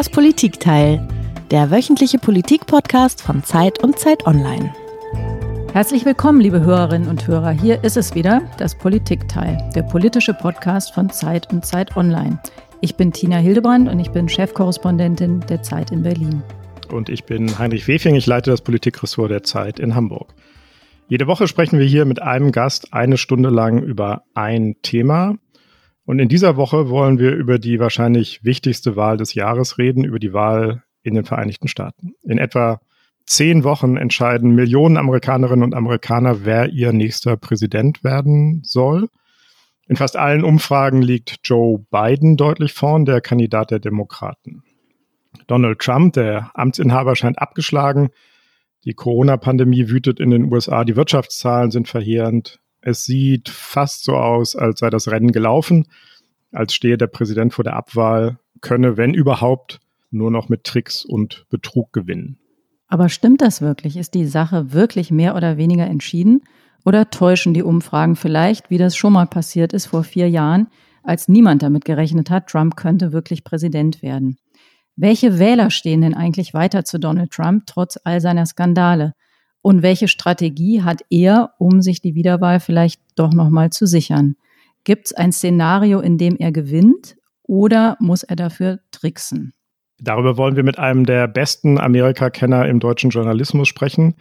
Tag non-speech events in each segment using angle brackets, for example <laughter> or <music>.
Das Politikteil, der wöchentliche Politikpodcast von Zeit und Zeit Online. Herzlich willkommen, liebe Hörerinnen und Hörer. Hier ist es wieder, das Politikteil, der politische Podcast von Zeit und Zeit Online. Ich bin Tina Hildebrand und ich bin Chefkorrespondentin der Zeit in Berlin. Und ich bin Heinrich Wefing, ich leite das Politikressort der Zeit in Hamburg. Jede Woche sprechen wir hier mit einem Gast eine Stunde lang über ein Thema. Und in dieser Woche wollen wir über die wahrscheinlich wichtigste Wahl des Jahres reden, über die Wahl in den Vereinigten Staaten. In etwa zehn Wochen entscheiden Millionen Amerikanerinnen und Amerikaner, wer ihr nächster Präsident werden soll. In fast allen Umfragen liegt Joe Biden deutlich vorn, der Kandidat der Demokraten. Donald Trump, der Amtsinhaber, scheint abgeschlagen. Die Corona-Pandemie wütet in den USA, die Wirtschaftszahlen sind verheerend. Es sieht fast so aus, als sei das Rennen gelaufen, als stehe der Präsident vor der Abwahl, könne, wenn überhaupt, nur noch mit Tricks und Betrug gewinnen. Aber stimmt das wirklich? Ist die Sache wirklich mehr oder weniger entschieden? Oder täuschen die Umfragen vielleicht, wie das schon mal passiert ist vor vier Jahren, als niemand damit gerechnet hat, Trump könnte wirklich Präsident werden? Welche Wähler stehen denn eigentlich weiter zu Donald Trump trotz all seiner Skandale? Und welche Strategie hat er, um sich die Wiederwahl vielleicht doch nochmal zu sichern? Gibt es ein Szenario, in dem er gewinnt oder muss er dafür tricksen? Darüber wollen wir mit einem der besten Amerika-Kenner im deutschen Journalismus sprechen,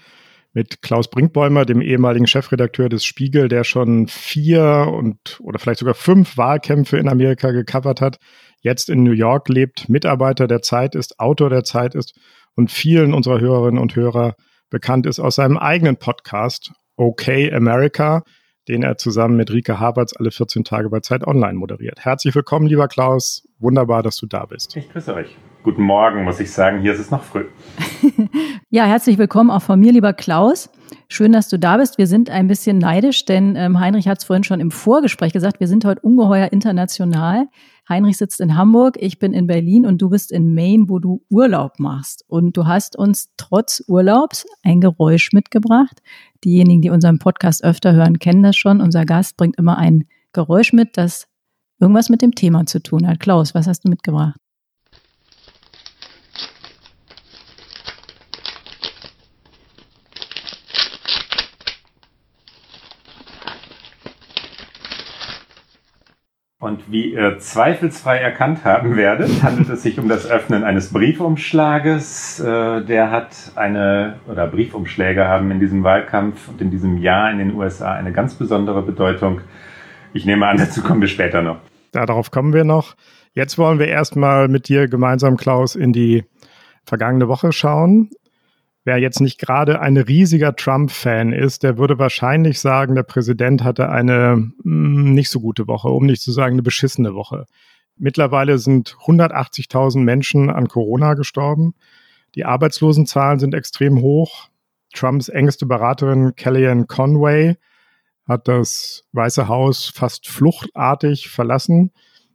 mit Klaus Brinkbäumer, dem ehemaligen Chefredakteur des Spiegel, der schon vier und oder vielleicht sogar fünf Wahlkämpfe in Amerika gecovert hat, jetzt in New York lebt, Mitarbeiter der Zeit ist, Autor der Zeit ist und vielen unserer Hörerinnen und Hörer bekannt ist aus seinem eigenen Podcast Okay America, den er zusammen mit Rike Haberts alle 14 Tage bei Zeit Online moderiert. Herzlich willkommen, lieber Klaus. Wunderbar, dass du da bist. Ich grüße euch. Guten Morgen, muss ich sagen. Hier ist es noch früh. <laughs> ja, herzlich willkommen auch von mir, lieber Klaus. Schön, dass du da bist. Wir sind ein bisschen neidisch, denn ähm, Heinrich hat es vorhin schon im Vorgespräch gesagt, wir sind heute ungeheuer international. Heinrich sitzt in Hamburg, ich bin in Berlin und du bist in Maine, wo du Urlaub machst. Und du hast uns trotz Urlaubs ein Geräusch mitgebracht. Diejenigen, die unseren Podcast öfter hören, kennen das schon. Unser Gast bringt immer ein Geräusch mit, das irgendwas mit dem Thema zu tun hat. Klaus, was hast du mitgebracht? Und wie ihr zweifelsfrei erkannt haben werdet, handelt es sich um das Öffnen eines Briefumschlages. Äh, der hat eine, oder Briefumschläge haben in diesem Wahlkampf und in diesem Jahr in den USA eine ganz besondere Bedeutung. Ich nehme an, dazu kommen wir später noch. Darauf kommen wir noch. Jetzt wollen wir erstmal mit dir gemeinsam, Klaus, in die vergangene Woche schauen. Wer jetzt nicht gerade ein riesiger Trump-Fan ist, der würde wahrscheinlich sagen, der Präsident hatte eine mm, nicht so gute Woche, um nicht zu sagen eine beschissene Woche. Mittlerweile sind 180.000 Menschen an Corona gestorben. Die Arbeitslosenzahlen sind extrem hoch. Trumps engste Beraterin Kellyanne Conway hat das Weiße Haus fast fluchtartig verlassen.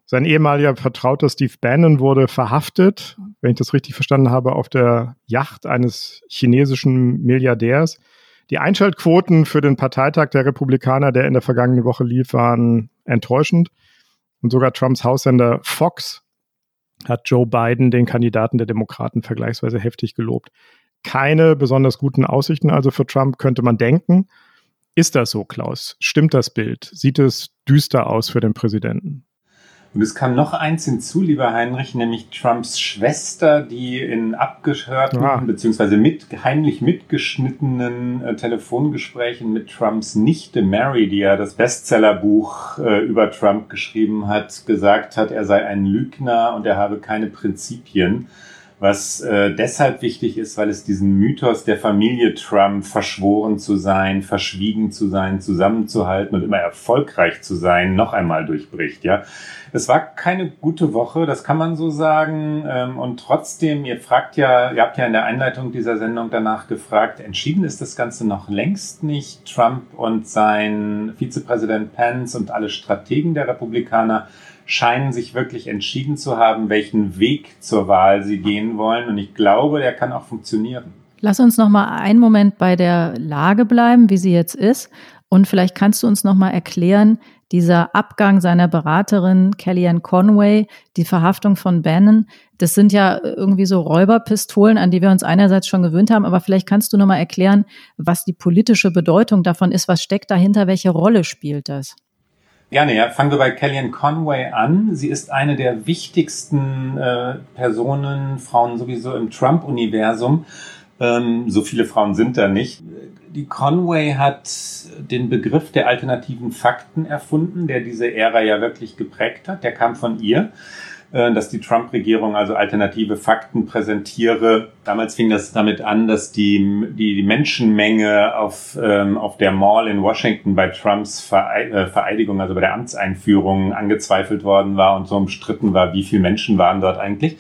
Sein ehemaliger Vertrauter Steve Bannon wurde verhaftet, wenn ich das richtig verstanden habe, auf der Yacht eines chinesischen Milliardärs. Die Einschaltquoten für den Parteitag der Republikaner, der in der vergangenen Woche lief, waren enttäuschend. Und sogar Trumps Haussender Fox hat Joe Biden, den Kandidaten der Demokraten, vergleichsweise heftig gelobt. Keine besonders guten Aussichten also für Trump, könnte man denken. Ist das so, Klaus? Stimmt das Bild? Sieht es düster aus für den Präsidenten? Und es kam noch eins hinzu, lieber Heinrich, nämlich Trumps Schwester, die in abgehörten ah. bzw. Mit, heimlich mitgeschnittenen äh, Telefongesprächen mit Trumps Nichte Mary, die ja das Bestsellerbuch äh, über Trump geschrieben hat, gesagt hat, er sei ein Lügner und er habe keine Prinzipien was äh, deshalb wichtig ist, weil es diesen Mythos der Familie Trump, verschworen zu sein, verschwiegen zu sein, zusammenzuhalten und immer erfolgreich zu sein, noch einmal durchbricht. Ja, es war keine gute Woche, das kann man so sagen. Ähm, und trotzdem, ihr fragt ja, ihr habt ja in der Einleitung dieser Sendung danach gefragt, entschieden ist das Ganze noch längst nicht. Trump und sein Vizepräsident Pence und alle Strategen der Republikaner scheinen sich wirklich entschieden zu haben, welchen Weg zur Wahl sie gehen wollen. Und ich glaube, der kann auch funktionieren. Lass uns noch mal einen Moment bei der Lage bleiben, wie sie jetzt ist. Und vielleicht kannst du uns noch mal erklären, dieser Abgang seiner Beraterin Kellyanne Conway, die Verhaftung von Bannon, das sind ja irgendwie so Räuberpistolen, an die wir uns einerseits schon gewöhnt haben, aber vielleicht kannst du nochmal erklären, was die politische Bedeutung davon ist, was steckt dahinter, welche Rolle spielt das? Gerne, ja. Fangen wir bei Kellyanne Conway an. Sie ist eine der wichtigsten äh, Personen, Frauen sowieso im Trump-Universum. Ähm, so viele Frauen sind da nicht. Die Conway hat den Begriff der alternativen Fakten erfunden, der diese Ära ja wirklich geprägt hat. Der kam von ihr. Äh, dass die Trump-Regierung also alternative Fakten präsentiere. Damals fing das damit an, dass die, die, Menschenmenge auf, ähm, auf der Mall in Washington bei Trumps äh, Vereidigung, also bei der Amtseinführung, angezweifelt worden war und so umstritten war, wie viele Menschen waren dort eigentlich.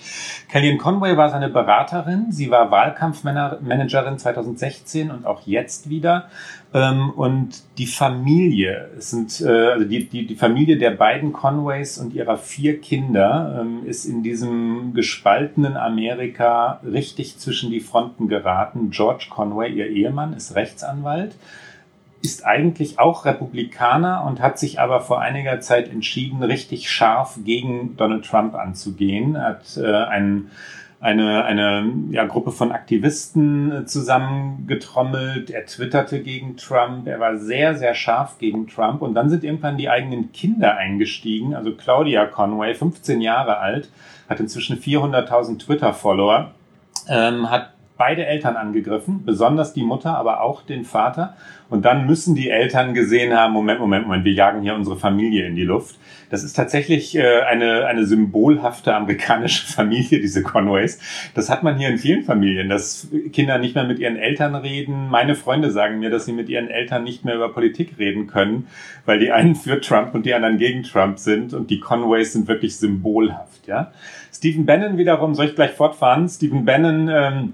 Kellyanne Conway war seine Beraterin. Sie war Wahlkampfmanagerin 2016 und auch jetzt wieder ähm, und die Familie, es sind, äh, also die, die, die Familie der beiden Conways und ihrer vier Kinder ähm, ist in diesem gespaltenen Amerika richtig zwischen die Fronten geraten. George Conway, ihr Ehemann, ist Rechtsanwalt ist eigentlich auch Republikaner und hat sich aber vor einiger Zeit entschieden, richtig scharf gegen Donald Trump anzugehen. Hat äh, einen eine, eine ja, Gruppe von Aktivisten äh, zusammengetrommelt. Er twitterte gegen Trump. Er war sehr, sehr scharf gegen Trump. Und dann sind irgendwann die eigenen Kinder eingestiegen. Also Claudia Conway, 15 Jahre alt, hat inzwischen 400.000 Twitter-Follower, ähm, hat beide Eltern angegriffen, besonders die Mutter, aber auch den Vater. Und dann müssen die Eltern gesehen haben, Moment, Moment, Moment, wir jagen hier unsere Familie in die Luft. Das ist tatsächlich äh, eine, eine symbolhafte amerikanische <laughs> Familie, diese Conways. Das hat man hier in vielen Familien, dass Kinder nicht mehr mit ihren Eltern reden. Meine Freunde sagen mir, dass sie mit ihren Eltern nicht mehr über Politik reden können, weil die einen für Trump und die anderen gegen Trump sind. Und die Conways sind wirklich symbolhaft. Ja? Stephen Bannon wiederum, soll ich gleich fortfahren? Stephen Bannon... Ähm,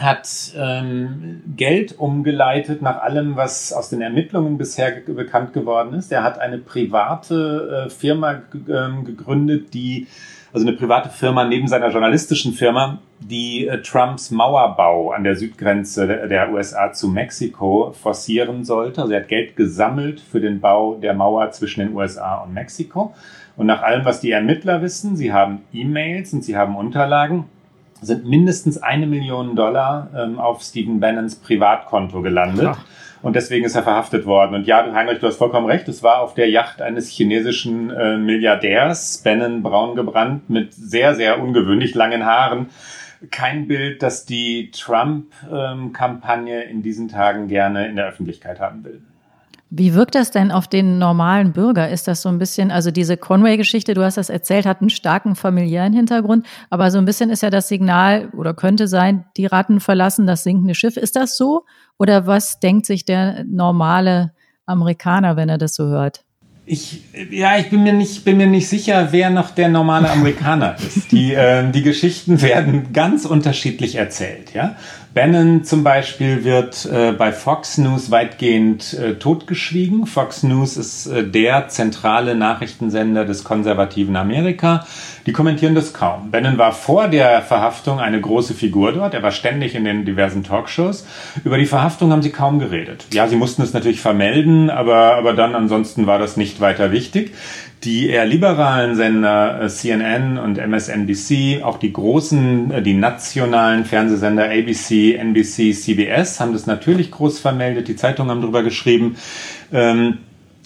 hat ähm, Geld umgeleitet nach allem, was aus den Ermittlungen bisher bekannt geworden ist. Er hat eine private äh, Firma ähm, gegründet, die, also eine private Firma neben seiner journalistischen Firma, die äh, Trumps Mauerbau an der Südgrenze der, der USA zu Mexiko forcieren sollte. Also er hat Geld gesammelt für den Bau der Mauer zwischen den USA und Mexiko. Und nach allem, was die Ermittler wissen, sie haben E-Mails und sie haben Unterlagen, sind mindestens eine Million Dollar ähm, auf Stephen Bannons Privatkonto gelandet. Ach. Und deswegen ist er verhaftet worden. Und ja, Heinrich, du hast vollkommen recht. Es war auf der Yacht eines chinesischen äh, Milliardärs, Bannon braun gebrannt, mit sehr, sehr ungewöhnlich langen Haaren. Kein Bild, das die Trump-Kampagne ähm, in diesen Tagen gerne in der Öffentlichkeit haben will. Wie wirkt das denn auf den normalen Bürger? Ist das so ein bisschen, also diese Conway-Geschichte, du hast das erzählt, hat einen starken familiären Hintergrund, aber so ein bisschen ist ja das Signal oder könnte sein, die Ratten verlassen das sinkende Schiff. Ist das so? Oder was denkt sich der normale Amerikaner, wenn er das so hört? Ich, ja, ich bin mir nicht, bin mir nicht sicher, wer noch der normale Amerikaner ist. Die, äh, die Geschichten werden ganz unterschiedlich erzählt, ja. Bannon zum Beispiel wird äh, bei Fox News weitgehend äh, totgeschwiegen. Fox News ist äh, der zentrale Nachrichtensender des konservativen Amerika. Die kommentieren das kaum. Bannon war vor der Verhaftung eine große Figur dort. Er war ständig in den diversen Talkshows. Über die Verhaftung haben sie kaum geredet. Ja, sie mussten es natürlich vermelden, aber, aber dann ansonsten war das nicht weiter wichtig die eher liberalen Sender äh, CNN und MSNBC, auch die großen, äh, die nationalen Fernsehsender ABC, NBC, CBS haben das natürlich groß vermeldet. Die Zeitungen haben darüber geschrieben. Ähm,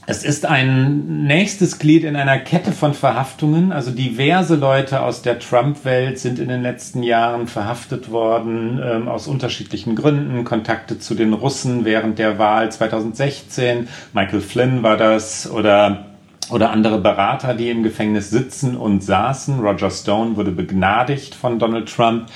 es ist ein nächstes Glied in einer Kette von Verhaftungen. Also diverse Leute aus der Trump-Welt sind in den letzten Jahren verhaftet worden, ähm, aus unterschiedlichen Gründen. Kontakte zu den Russen während der Wahl 2016. Michael Flynn war das oder oder andere Berater, die im Gefängnis sitzen und saßen. Roger Stone wurde begnadigt von Donald Trump.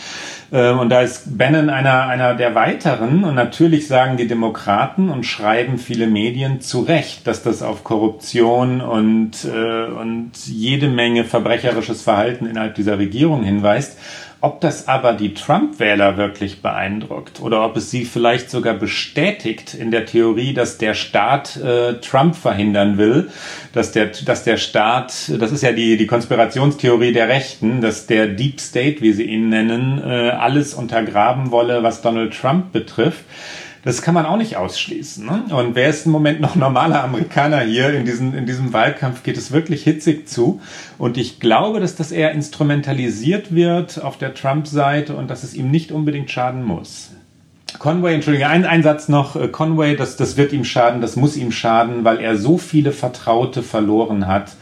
Ähm, und da ist Bannon einer, einer der weiteren. Und natürlich sagen die Demokraten und schreiben viele Medien zu Recht, dass das auf Korruption und, äh, und jede Menge verbrecherisches Verhalten innerhalb dieser Regierung hinweist. Ob das aber die Trump-Wähler wirklich beeindruckt oder ob es sie vielleicht sogar bestätigt in der Theorie, dass der Staat äh, Trump verhindern will, dass der, dass der Staat, das ist ja die, die Konspirationstheorie der Rechten, dass der Deep State, wie sie ihn nennen, äh, alles untergraben wolle, was Donald Trump betrifft Das kann man auch nicht ausschließen. Ne? Und wer ist im Moment noch normaler Amerikaner hier? In, diesen, in diesem Wahlkampf geht es wirklich hitzig zu. Und ich glaube, dass das eher instrumentalisiert wird auf der Trump-Seite und dass es ihm nicht unbedingt schaden muss. Conway, Entschuldigung, ein, ein Satz noch. Äh, Conway, das, das wird ihm schaden, das muss ihm schaden, weil er so viele Vertraute verloren hat.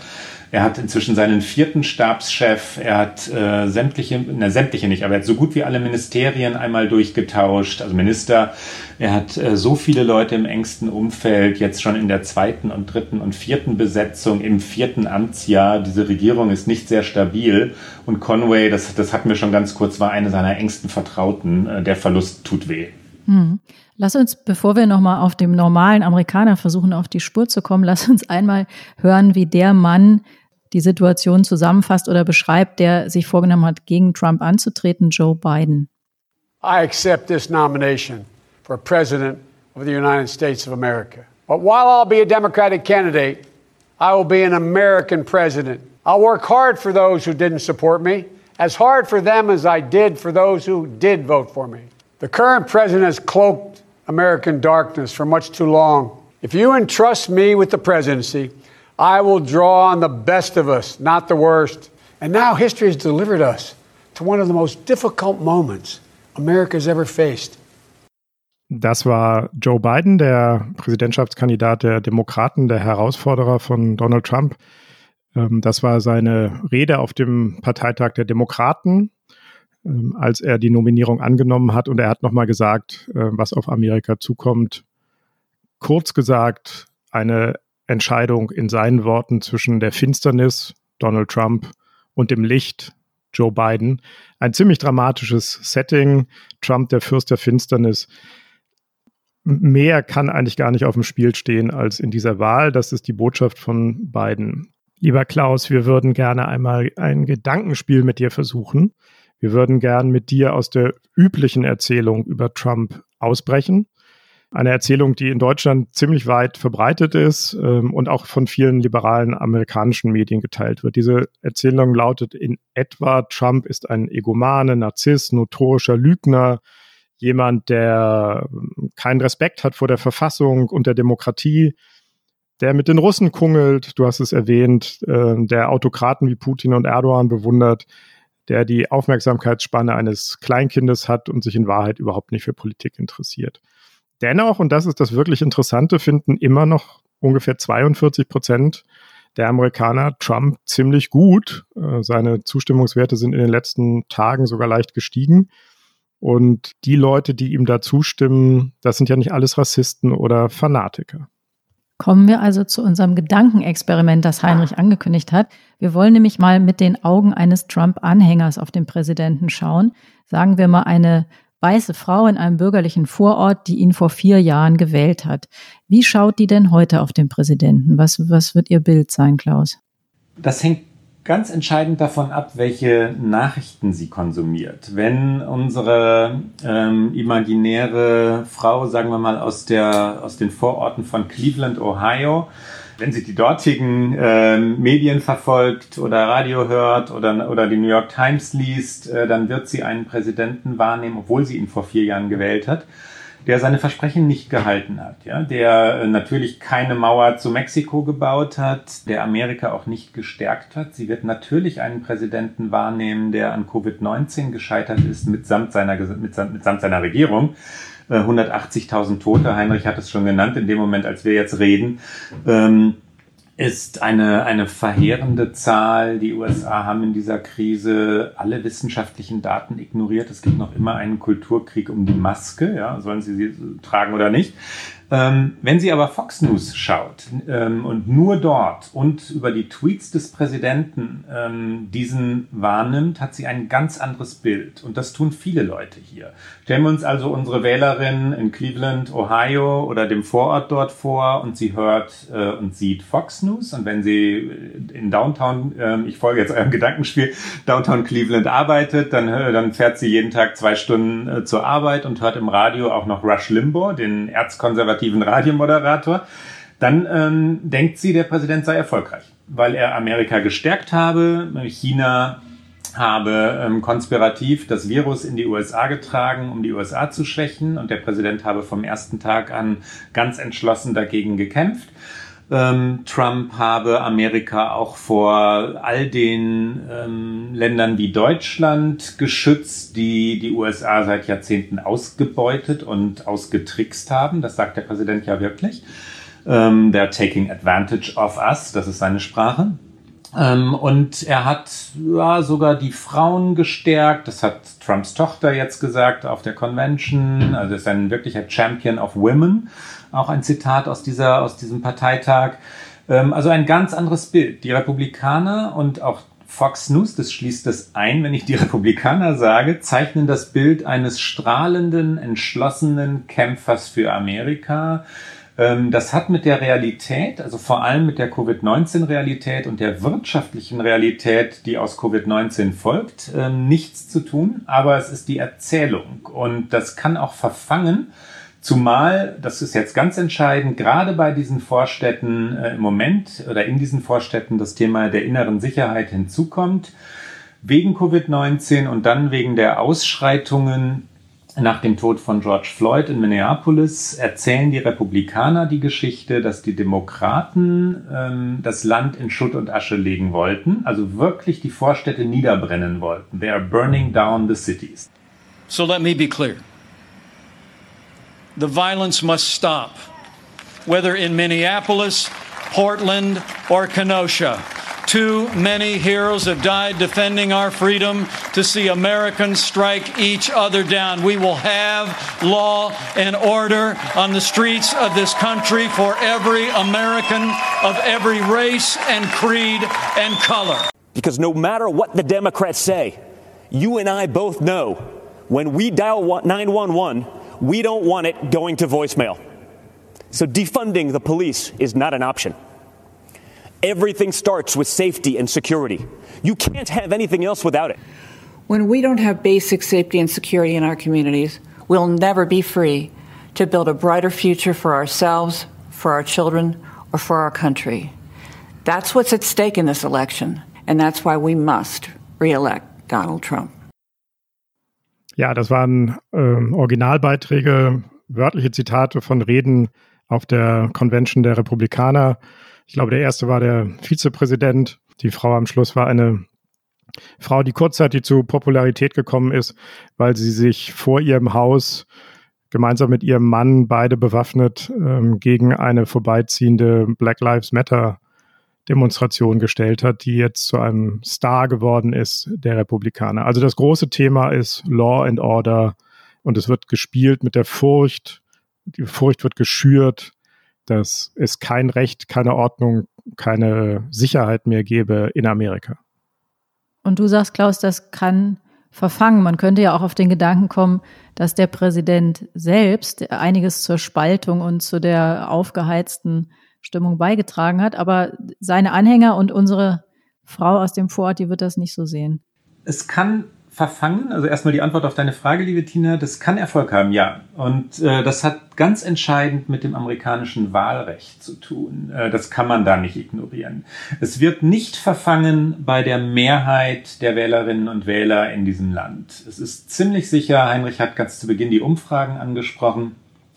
Er hat inzwischen seinen vierten Stabschef, er hat äh, sämtliche, na sämtliche nicht, aber er hat so gut wie alle Ministerien einmal durchgetauscht, also Minister. Er hat äh, so viele Leute im engsten Umfeld, jetzt schon in der zweiten und dritten und vierten Besetzung, im vierten Amtsjahr. Diese Regierung ist nicht sehr stabil. Und Conway, das, das hatten wir schon ganz kurz, war eine seiner engsten Vertrauten. Äh, der Verlust tut weh. Hm. Lass uns, bevor wir nochmal auf dem normalen Amerikaner versuchen, auf die Spur zu kommen, lass uns einmal hören, wie der Mann die Situation zusammenfasst oder beschreibt, der sich vorgenommen hat, gegen Trump anzutreten, Joe Biden. I accept this nomination for President of the United States of America. But while I'll be a Democratic candidate, I will be an American president. I'll work hard for those who didn't support me, as hard for them as I did for those who did vote for me. The current president has cloaked American darkness for much too long. If you entrust me with the presidency, I will draw on the best of us, not the worst. And now history has delivered us to one of the most difficult moments America's ever faced. Das war Joe Biden, der Präsidentschaftskandidat der Demokraten, der Herausforderer von Donald Trump. Ähm, das war seine Rede auf dem Parteitag der Demokraten ähm, als er die Nominierung angenommen hat. Und er hat nochmal gesagt, äh, was auf Amerika zukommt. Kurz gesagt, eine Entscheidung in seinen Worten zwischen der Finsternis, Donald Trump, und dem Licht, Joe Biden. Ein ziemlich dramatisches Setting. Trump, der Fürst der Finsternis. Mehr kann eigentlich gar nicht auf dem Spiel stehen als in dieser Wahl. Das ist die Botschaft von Biden. Lieber Klaus, wir würden gerne einmal ein Gedankenspiel mit dir versuchen. Wir würden gern mit dir aus der üblichen Erzählung über Trump ausbrechen. Eine Erzählung, die in Deutschland ziemlich weit verbreitet ist ähm, und auch von vielen liberalen amerikanischen Medien geteilt wird. Diese Erzählung lautet in etwa, Trump ist ein Egomane, Narzisst, notorischer Lügner, jemand, der ähm, keinen Respekt hat vor der Verfassung und der Demokratie, der mit den Russen kungelt, du hast es erwähnt, äh, der Autokraten wie Putin und Erdogan bewundert, der die Aufmerksamkeitsspanne eines Kleinkindes hat und sich in Wahrheit überhaupt nicht für Politik interessiert. Dennoch, und das ist das wirklich Interessante, finden immer noch ungefähr 42 Prozent der Amerikaner Trump ziemlich gut. Äh, seine Zustimmungswerte sind in den letzten Tagen sogar leicht gestiegen. Und die Leute, die ihm da zustimmen, das sind ja nicht alles Rassisten oder Fanatiker. Kommen wir also zu unserem Gedankenexperiment, das Heinrich angekündigt hat. Wir wollen nämlich mal mit den Augen eines Trump-Anhängers auf den Präsidenten schauen. Sagen wir mal eine weiße Frau in einem bürgerlichen Vorort, die ihn vor vier Jahren gewählt hat. Wie schaut die denn heute auf den Präsidenten? Was, was wird ihr Bild sein, Klaus? Das hängt ganz entscheidend davon ab, welche Nachrichten sie konsumiert. Wenn unsere ähm, imaginäre Frau, sagen wir mal, aus, der, aus den Vororten von Cleveland, Ohio, wenn sie die dortigen äh, Medien verfolgt oder Radio hört oder, oder die New York Times liest, äh, dann wird sie einen Präsidenten wahrnehmen, obwohl sie ihn vor vier Jahren gewählt hat der seine Versprechen nicht gehalten hat, ja, der äh, natürlich keine Mauer zu Mexiko gebaut hat, der Amerika auch nicht gestärkt hat. Sie wird natürlich einen Präsidenten wahrnehmen, der an Covid-19 gescheitert ist, mitsamt seiner, mitsamt, mitsamt seiner Regierung. 180.000 äh, Tote, Heinrich hat es schon genannt, in dem Moment, als wir jetzt reden. Ähm, ist eine, eine verheerende Zahl. Die USA haben in dieser Krise alle wissenschaftlichen Daten ignoriert. Es gibt noch immer einen Kulturkrieg um die Maske. Ja, sollen sie sie tragen oder nicht? Ähm, wenn sie aber Fox News schaut ähm, und nur dort und über die Tweets des Präsidenten ähm, diesen wahrnimmt, hat sie ein ganz anderes Bild. Und das tun viele Leute hier. Stellen wir uns also unsere Wählerin in Cleveland, Ohio oder dem Vorort dort vor und sie hört äh, und sieht Fox News. Und wenn sie in Downtown, äh, ich folge jetzt eurem Gedankenspiel, Downtown Cleveland arbeitet, dann, äh, dann fährt sie jeden Tag zwei Stunden äh, zur Arbeit und hört im Radio auch noch Rush Limbaugh, den Erzkonservativen konservativen Radiomoderator, dann ähm, denkt sie, der Präsident sei erfolgreich, weil er Amerika gestärkt habe, China habe ähm, konspirativ das Virus in die USA getragen, um die USA zu schwächen. Und der Präsident habe vom ersten Tag an ganz entschlossen dagegen gekämpft. Ähm, Trump habe Amerika auch vor all den ähm, Ländern wie Deutschland geschützt, die die USA seit Jahrzehnten ausgebeutet und ausgetrickst haben. Das sagt der Präsident ja wirklich. Ähm, they're taking advantage of us, das ist seine Sprache. Ähm, und er hat ja, sogar die Frauen gestärkt. Das hat Trumps Tochter jetzt gesagt auf der Convention. Also ist ein wirklicher Champion of Women. Auch ein Zitat aus, dieser, aus diesem Parteitag. Ähm, also ein ganz anderes Bild. Die Republikaner und auch Fox News, das schließt das ein, wenn ich die Republikaner sage, zeichnen das Bild eines strahlenden, entschlossenen Kämpfers für Amerika. Ähm, das hat mit der Realität, also vor allem mit der Covid-19-Realität und der wirtschaftlichen Realität, die aus Covid-19 folgt, ähm, nichts zu tun, aber es ist die Erzählung und das kann auch verfangen Zumal, das ist jetzt ganz entscheidend, gerade bei diesen Vorstädten äh, im Moment oder in diesen Vorstädten das Thema der inneren Sicherheit hinzukommt. Wegen Covid-19 und dann wegen der Ausschreitungen nach dem Tod von George Floyd in Minneapolis erzählen die Republikaner die Geschichte, dass die Demokraten ähm, das Land in Schutt und Asche legen wollten, also wirklich die Vorstädte niederbrennen wollten. They are burning down the cities. So let me be clear. The violence must stop, whether in Minneapolis, Portland, or Kenosha. Too many heroes have died defending our freedom to see Americans strike each other down. We will have law and order on the streets of this country for every American of every race and creed and color. Because no matter what the Democrats say, you and I both know when we dial 911, we don't want it going to voicemail. So defunding the police is not an option. Everything starts with safety and security. You can't have anything else without it. When we don't have basic safety and security in our communities, we'll never be free to build a brighter future for ourselves, for our children, or for our country. That's what's at stake in this election, and that's why we must re-elect Donald Trump. Ja, das waren äh, Originalbeiträge, wörtliche Zitate von Reden auf der Convention der Republikaner. Ich glaube, der erste war der Vizepräsident. Die Frau am Schluss war eine Frau, die kurzzeitig zu Popularität gekommen ist, weil sie sich vor ihrem Haus gemeinsam mit ihrem Mann, beide bewaffnet, ähm, gegen eine vorbeiziehende Black Lives Matter Demonstration gestellt hat, die jetzt zu einem Star geworden ist der Republikaner. Also das große Thema ist Law and Order und es wird gespielt mit der Furcht. Die Furcht wird geschürt, dass es kein Recht, keine Ordnung, keine Sicherheit mehr gäbe in Amerika. Und du sagst, Klaus, das kann verfangen. Man könnte ja auch auf den Gedanken kommen, dass der Präsident selbst einiges zur Spaltung und zu der aufgeheizten Stimmung beigetragen hat. Aber seine Anhänger und unsere Frau aus dem Vorort, die wird das nicht so sehen. Es kann verfangen, also erstmal die Antwort auf deine Frage, liebe Tina, das kann Erfolg haben, ja. Und äh, das hat ganz entscheidend mit dem amerikanischen Wahlrecht zu tun. Äh, das kann man da nicht ignorieren. Es wird nicht verfangen bei der Mehrheit der Wählerinnen und Wähler in diesem Land. Es ist ziemlich sicher, Heinrich hat ganz zu Beginn die Umfragen angesprochen,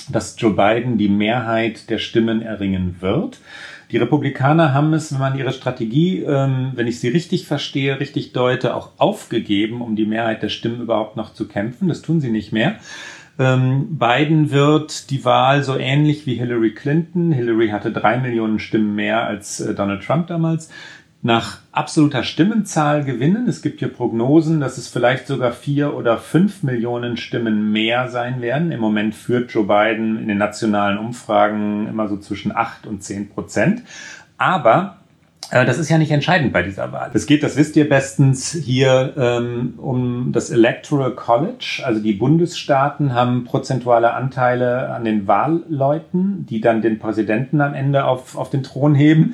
dass Joe Biden die Mehrheit der Stimmen erringen wird. Die Republikaner haben es, wenn man ihre Strategie, ähm, wenn ich sie richtig verstehe, richtig deute, auch aufgegeben, um die Mehrheit der Stimmen überhaupt noch zu kämpfen. Das tun sie nicht mehr. Ähm, Biden wird die Wahl so ähnlich wie Hillary Clinton. Hillary hatte drei Millionen Stimmen mehr als äh, Donald Trump damals nach absoluter Stimmenzahl gewinnen. Es gibt hier Prognosen, dass es vielleicht sogar vier oder fünf Millionen Stimmen mehr sein werden. Im Moment führt Joe Biden in den nationalen Umfragen immer so zwischen acht und zehn Prozent. Aber das ist ja nicht entscheidend bei dieser Wahl. Es geht, das wisst ihr bestens, hier ähm, um das Electoral College. Also die Bundesstaaten haben prozentuale Anteile an den Wahlleuten, die dann den Präsidenten am Ende auf, auf den Thron heben.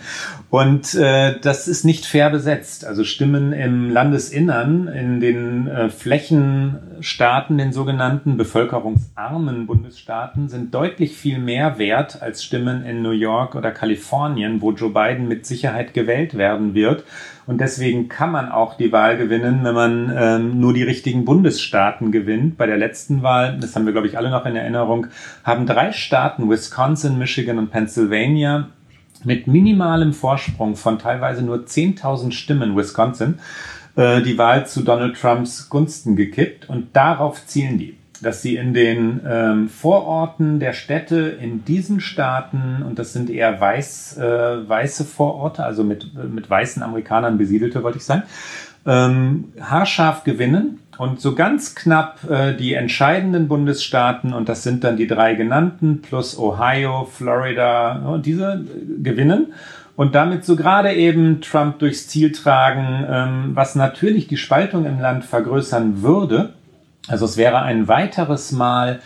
Und äh, das ist nicht fair besetzt. Also Stimmen im Landesinnern, in den äh, Flächenstaaten, den sogenannten bevölkerungsarmen Bundesstaaten, sind deutlich viel mehr wert als Stimmen in New York oder Kalifornien, wo Joe Biden mit Sicherheit gewinnt gewählt werden wird. Und deswegen kann man auch die Wahl gewinnen, wenn man ähm, nur die richtigen Bundesstaaten gewinnt. Bei der letzten Wahl, das haben wir, glaube ich, alle noch in Erinnerung, haben drei Staaten, Wisconsin, Michigan und Pennsylvania, mit minimalem Vorsprung von teilweise nur 10.000 Stimmen Wisconsin äh, die Wahl zu Donald Trumps Gunsten gekippt. Und darauf zielen die dass sie in den ähm, Vororten der Städte in diesen Staaten, und das sind eher weiß, äh, weiße Vororte, also mit, mit weißen Amerikanern besiedelte, wollte ich sagen, ähm, haarscharf gewinnen. Und so ganz knapp äh, die entscheidenden Bundesstaaten, und das sind dann die drei genannten, plus Ohio, Florida, und diese äh, gewinnen. Und damit so gerade eben Trump durchs Ziel tragen, ähm, was natürlich die Spaltung im Land vergrößern würde also es wäre ein weiteres Mal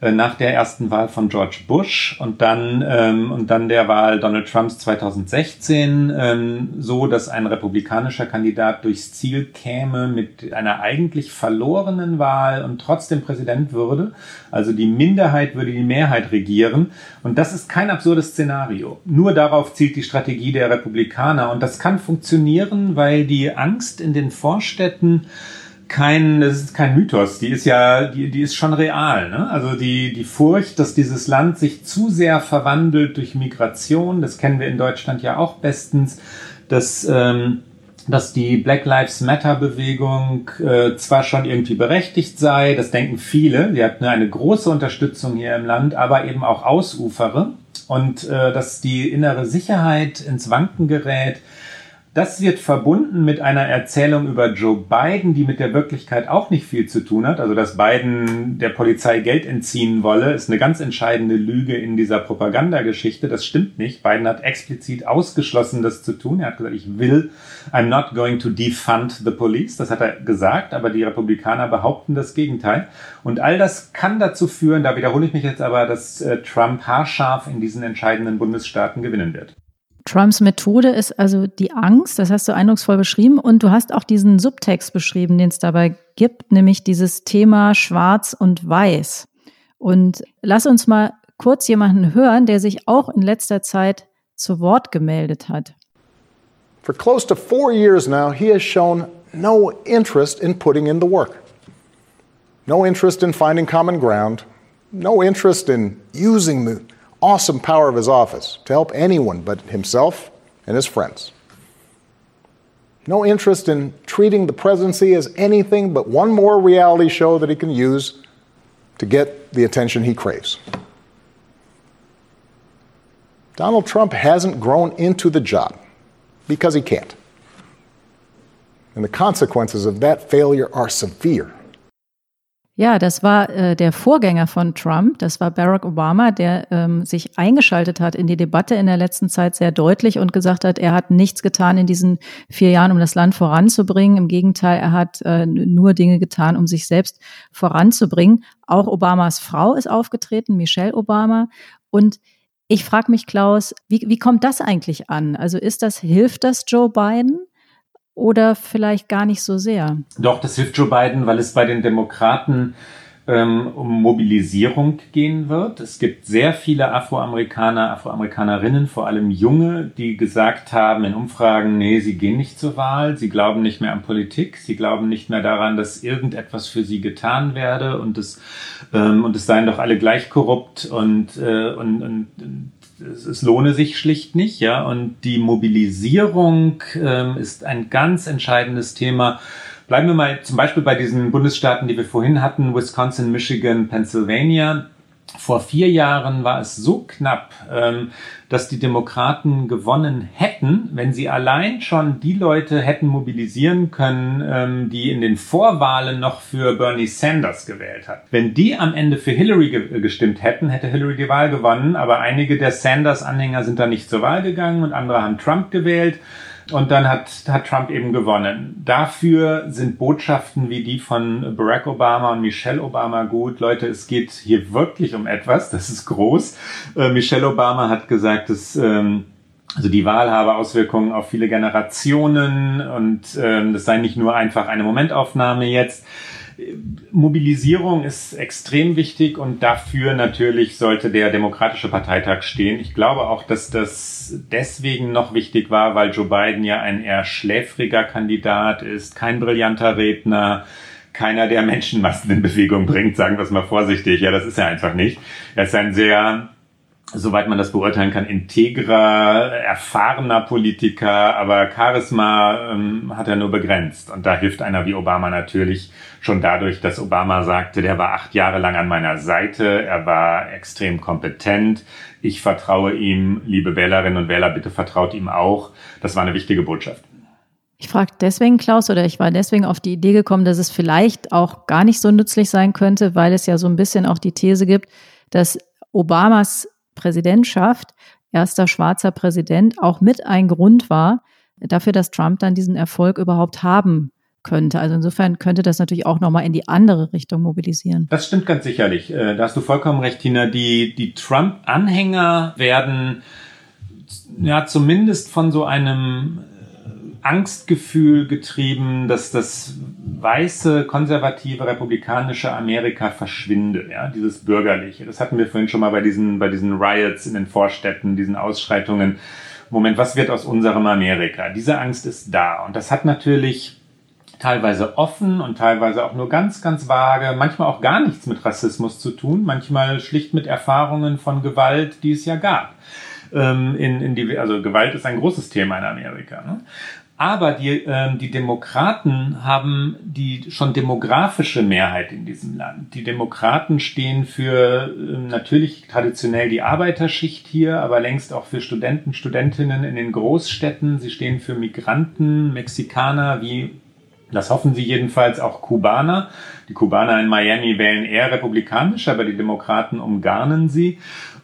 äh, nach der ersten Wahl von George Bush und dann ähm, und dann der Wahl Donald Trumps 2016 ähm, so, dass ein republikanischer Kandidat durchs Ziel käme mit einer eigentlich verlorenen Wahl und trotzdem Präsident würde. Also die Minderheit würde die Mehrheit regieren und das ist kein absurdes Szenario. Nur darauf zielt die Strategie der Republikaner und das kann funktionieren, weil die Angst in den Vorstädten kein, das ist kein Mythos, die ist ja, die, die ist schon real. Ne? Also die, die Furcht, dass dieses Land sich zu sehr verwandelt durch Migration, das kennen wir in Deutschland ja auch bestens, dass, ähm, dass die Black Lives Matter Bewegung äh, zwar schon irgendwie berechtigt sei, das denken viele, die hat eine große Unterstützung hier im Land, aber eben auch ausufere und äh, dass die innere Sicherheit ins Wanken gerät, das wird verbunden mit einer Erzählung über Joe Biden, die mit der Wirklichkeit auch nicht viel zu tun hat. Also, dass Biden der Polizei Geld entziehen wolle, ist eine ganz entscheidende Lüge in dieser Propagandageschichte. Das stimmt nicht. Biden hat explizit ausgeschlossen, das zu tun. Er hat gesagt, ich will, I'm not going to defund the police. Das hat er gesagt, aber die Republikaner behaupten das Gegenteil. Und all das kann dazu führen, da wiederhole ich mich jetzt aber, dass äh, Trump haarscharf in diesen entscheidenden Bundesstaaten gewinnen wird. Trumps Methode ist also die Angst, das hast du eindrucksvoll beschrieben. Und du hast auch diesen Subtext beschrieben, den es dabei gibt, nämlich dieses Thema Schwarz und Weiß. Und lass uns mal kurz jemanden hören, der sich auch in letzter Zeit zu Wort gemeldet hat. For close to four years now, he has shown no interest in putting in the work. No interest in finding common ground. No interest in using the awesome power of his office to help anyone but himself and his friends. No interest in treating the presidency as anything but one more reality show that he can use to get the attention he craves. Donald Trump hasn't grown into the job because he can't. And the consequences of that failure are severe. Ja, das war äh, der Vorgänger von Trump, das war Barack Obama, der ähm, sich eingeschaltet hat in die Debatte in der letzten Zeit sehr deutlich und gesagt hat, er hat nichts getan in diesen vier Jahren, um das Land voranzubringen. Im Gegenteil, er hat äh, nur Dinge getan, um sich selbst voranzubringen. Auch Obamas Frau ist aufgetreten, Michelle Obama. Und ich frage mich, Klaus, wie, wie kommt das eigentlich an? Also ist das, hilft das Joe Biden? Oder vielleicht gar nicht so sehr? Doch, das hilft Joe Biden, weil es bei den Demokraten ähm, um Mobilisierung gehen wird. Es gibt sehr viele Afroamerikaner, Afroamerikanerinnen, vor allem junge, die gesagt haben in Umfragen, nee, sie gehen nicht zur Wahl, sie glauben nicht mehr an Politik, sie glauben nicht mehr daran, dass irgendetwas für sie getan werde und es, ähm, und es seien doch alle gleich korrupt und, äh, und, und es, es lohne sich schlicht nicht, ja. Und die Mobilisierung ähm, ist ein ganz entscheidendes Thema. Bleiben wir mal zum Beispiel bei diesen Bundesstaaten, die wir vorhin hatten, Wisconsin, Michigan, Pennsylvania. Vor vier Jahren war es so knapp, ähm, dass die Demokraten gewonnen hätten, wenn sie allein schon die Leute hätten mobilisieren können, ähm, die in den Vorwahlen noch für Bernie Sanders gewählt hat. Wenn die am Ende für Hillary gestimmt hätten, hätte Hillary die Wahl gewonnen, aber einige der Sanders-Anhänger sind da nicht zur Wahl gegangen und andere haben Trump gewählt. Und dann hat, hat Trump eben gewonnen. Dafür sind Botschaften wie die von Barack Obama und Michelle Obama gut. Leute, es geht hier wirklich um etwas. Das ist groß. Äh, Michelle Obama hat gesagt, dass ähm, also die Wahl habe Auswirkungen auf viele Generationen und ähm, das sei nicht nur einfach eine Momentaufnahme jetzt. Mobilisierung ist extrem wichtig und dafür natürlich sollte der Demokratische Parteitag stehen. Ich glaube auch, dass das deswegen noch wichtig war, weil Joe Biden ja ein eher schläfriger Kandidat ist, kein brillanter Redner, keiner, der Menschenmassen in Bewegung bringt, sagen wir es mal vorsichtig. Ja, das ist er einfach nicht. Er ist ein sehr soweit man das beurteilen kann, integrer, erfahrener Politiker, aber Charisma ähm, hat er nur begrenzt. Und da hilft einer wie Obama natürlich schon dadurch, dass Obama sagte, der war acht Jahre lang an meiner Seite, er war extrem kompetent, ich vertraue ihm, liebe Wählerinnen und Wähler, bitte vertraut ihm auch. Das war eine wichtige Botschaft. Ich frage deswegen, Klaus, oder ich war deswegen auf die Idee gekommen, dass es vielleicht auch gar nicht so nützlich sein könnte, weil es ja so ein bisschen auch die These gibt, dass Obamas Präsidentschaft, erster schwarzer Präsident, auch mit ein Grund war dafür, dass Trump dann diesen Erfolg überhaupt haben könnte. Also insofern könnte das natürlich auch nochmal in die andere Richtung mobilisieren. Das stimmt ganz sicherlich. Äh, da hast du vollkommen recht, Tina. Die, die Trump-Anhänger werden ja zumindest von so einem Angstgefühl getrieben, dass das weiße, konservative, republikanische Amerika verschwinde, ja, dieses bürgerliche. Das hatten wir vorhin schon mal bei diesen, bei diesen Riots in den Vorstädten, diesen Ausschreitungen. Moment, was wird aus unserem Amerika? Diese Angst ist da. Und das hat natürlich teilweise offen und teilweise auch nur ganz, ganz vage, manchmal auch gar nichts mit Rassismus zu tun, manchmal schlicht mit Erfahrungen von Gewalt, die es ja gab. Ähm, in, in die, also Gewalt ist ein großes Thema in Amerika. Ne? Aber die, ähm, die Demokraten haben die schon demografische Mehrheit in diesem Land. Die Demokraten stehen für ähm, natürlich traditionell die Arbeiterschicht hier, aber längst auch für Studenten, Studentinnen in den Großstädten. Sie stehen für Migranten, Mexikaner, wie das hoffen sie jedenfalls auch Kubaner. Die Kubaner in Miami wählen eher republikanisch, aber die Demokraten umgarnen sie.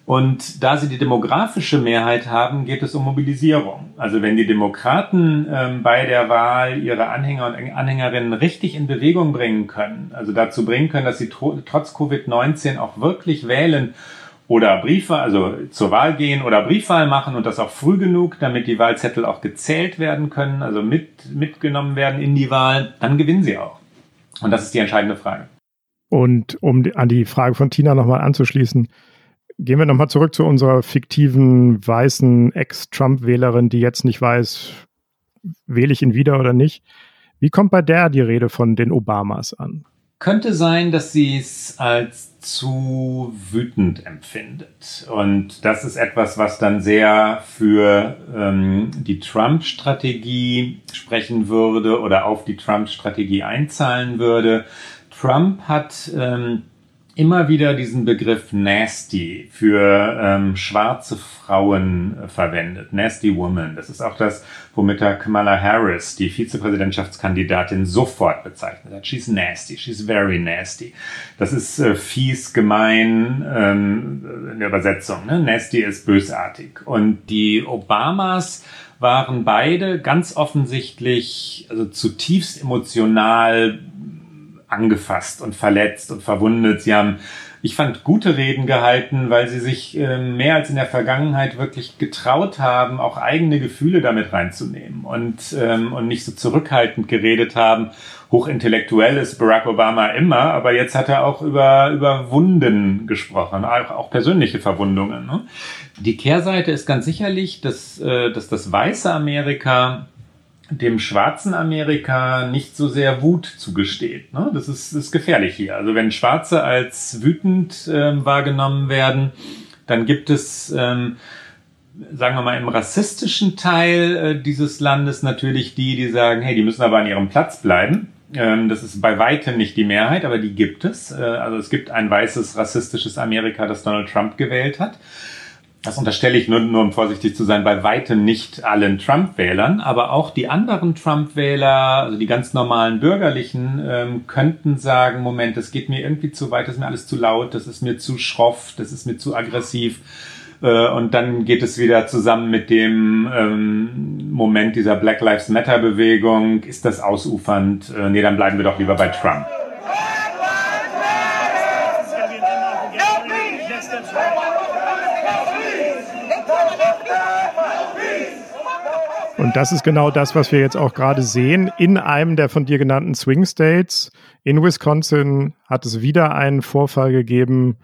Und da sie die demografische Mehrheit haben, geht es um Mobilisierung. Also wenn die Demokraten ähm, bei der Wahl ihre Anhänger und Anhängerinnen richtig in Bewegung bringen können, also dazu bringen können, dass sie trotz Covid-19 auch wirklich wählen oder Briefe, also zur Wahl gehen oder Briefwahl machen und das auch früh genug, damit die Wahlzettel auch gezählt werden können, also mit, mitgenommen werden in die Wahl, dann gewinnen sie auch. Und das ist die entscheidende Frage. Und um an die Frage von Tina nochmal anzuschließen, Gehen wir nochmal zurück zu unserer fiktiven weißen Ex-Trump-Wählerin, die jetzt nicht weiß, wähle ich ihn wieder oder nicht. Wie kommt bei der die Rede von den Obamas an? Könnte sein, dass sie es als zu wütend empfindet. Und das ist etwas, was dann sehr für ähm, die Trump-Strategie sprechen würde oder auf die Trump-Strategie einzahlen würde. Trump hat ähm, immer wieder diesen Begriff Nasty für ähm, schwarze Frauen äh, verwendet. Nasty Woman. Das ist auch das, womit er Kamala Harris, die Vizepräsidentschaftskandidatin, sofort bezeichnet hat. She's nasty. She's very nasty. Das ist äh, fies, gemein ähm, in der Übersetzung. Ne? Nasty ist bösartig. Und die Obamas waren beide ganz offensichtlich, also zutiefst emotional angefasst und verletzt und verwundet. Sie haben, ich fand, gute Reden gehalten, weil sie sich äh, mehr als in der Vergangenheit wirklich getraut haben, auch eigene Gefühle damit reinzunehmen und, ähm, und nicht so zurückhaltend geredet haben. Hochintellektuell ist Barack Obama immer, aber jetzt hat er auch über, über Wunden gesprochen, auch, auch persönliche Verwundungen. Ne? Die Kehrseite ist ganz sicherlich, dass, äh, dass das weiße Amerika dem schwarzen Amerika nicht so sehr Wut zugesteht. Ne? Das, ist, das ist gefährlich hier. Also wenn Schwarze als wütend ähm, wahrgenommen werden, dann gibt es, ähm, sagen wir mal, im rassistischen Teil äh, dieses Landes natürlich die, die sagen, hey, die müssen aber an ihrem Platz bleiben. Ähm, das ist bei weitem nicht die Mehrheit, aber die gibt es. Äh, also es gibt ein weißes rassistisches Amerika, das Donald Trump gewählt hat das unterstelle ich nur, nur um vorsichtig zu sein, bei weitem nicht allen Trump-Wählern, aber auch die anderen Trump-Wähler, also die ganz normalen Bürgerlichen, ähm, könnten sagen, Moment, das geht mir irgendwie zu weit, das ist mir alles zu laut, das ist mir zu schroff, das ist mir zu aggressiv. Äh, und dann geht es wieder zusammen mit dem ähm, Moment dieser Black Lives Matter-Bewegung. Ist das ausufernd? Äh, nee, dann bleiben wir doch lieber bei Trump. Und das ist genau das, was wir jetzt auch gerade sehen. In einem der von dir genannten Swing States, in Wisconsin, hat es wieder einen Vorfall gegeben.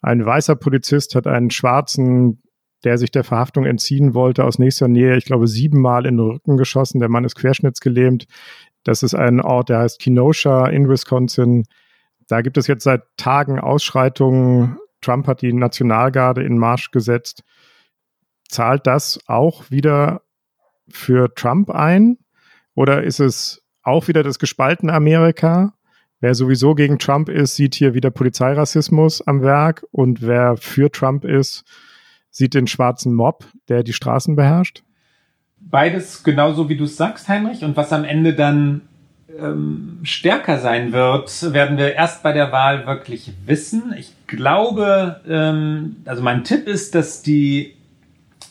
Ein weißer Polizist hat einen schwarzen, der sich der Verhaftung entziehen wollte, aus nächster Nähe, ich glaube, siebenmal in den Rücken geschossen. Der Mann ist querschnittsgelähmt. Das ist ein Ort, der heißt Kenosha in Wisconsin. Da gibt es jetzt seit Tagen Ausschreitungen. Trump hat die Nationalgarde in Marsch gesetzt. Zahlt das auch wieder für Trump ein? Oder ist es auch wieder das gespaltene Amerika? Wer sowieso gegen Trump ist, sieht hier wieder Polizeirassismus am Werk. Und wer für Trump ist, sieht den schwarzen Mob, der die Straßen beherrscht? Beides genauso wie du es sagst, Heinrich. Und was am Ende dann ähm, stärker sein wird, werden wir erst bei der Wahl wirklich wissen. Ich glaube, ähm, also mein Tipp ist, dass die,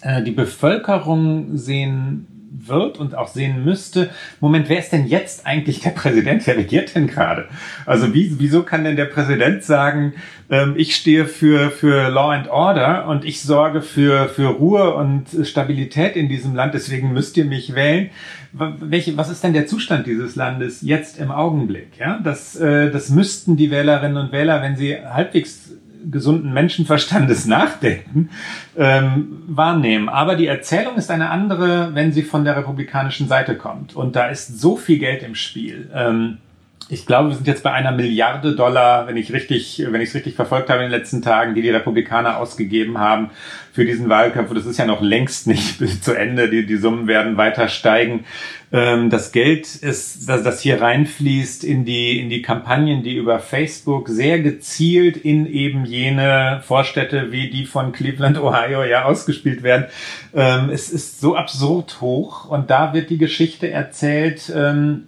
äh, die Bevölkerung sehen wird und auch sehen müsste, Moment, wer ist denn jetzt eigentlich der Präsident? Wer regiert denn gerade? Also wie, wieso kann denn der Präsident sagen, ähm, ich stehe für, für Law and Order und ich sorge für, für Ruhe und Stabilität in diesem Land, deswegen müsst ihr mich wählen. Welche, was ist denn der Zustand dieses Landes jetzt im Augenblick? Ja, das, äh, das müssten die Wählerinnen und Wähler, wenn sie halbwegs gesunden Menschenverstandes <laughs> nachdenken, ähm, wahrnehmen. Aber die Erzählung ist eine andere, wenn sie von der republikanischen Seite kommt. Und da ist so viel Geld im Spiel. Ähm, ich glaube, wir sind jetzt bei einer Milliarde Dollar, wenn ich richtig, wenn ich es richtig verfolgt habe in den letzten Tagen, die die Republikaner ausgegeben haben für diesen Wahlkampf. Und das ist ja noch längst nicht <laughs> zu Ende. Die, die Summen werden weiter steigen. Ähm, das Geld ist, das, das hier reinfließt in die, in die Kampagnen, die über Facebook sehr gezielt in eben jene Vorstädte wie die von Cleveland, Ohio ja ausgespielt werden. Ähm, es ist so absurd hoch. Und da wird die Geschichte erzählt, ähm,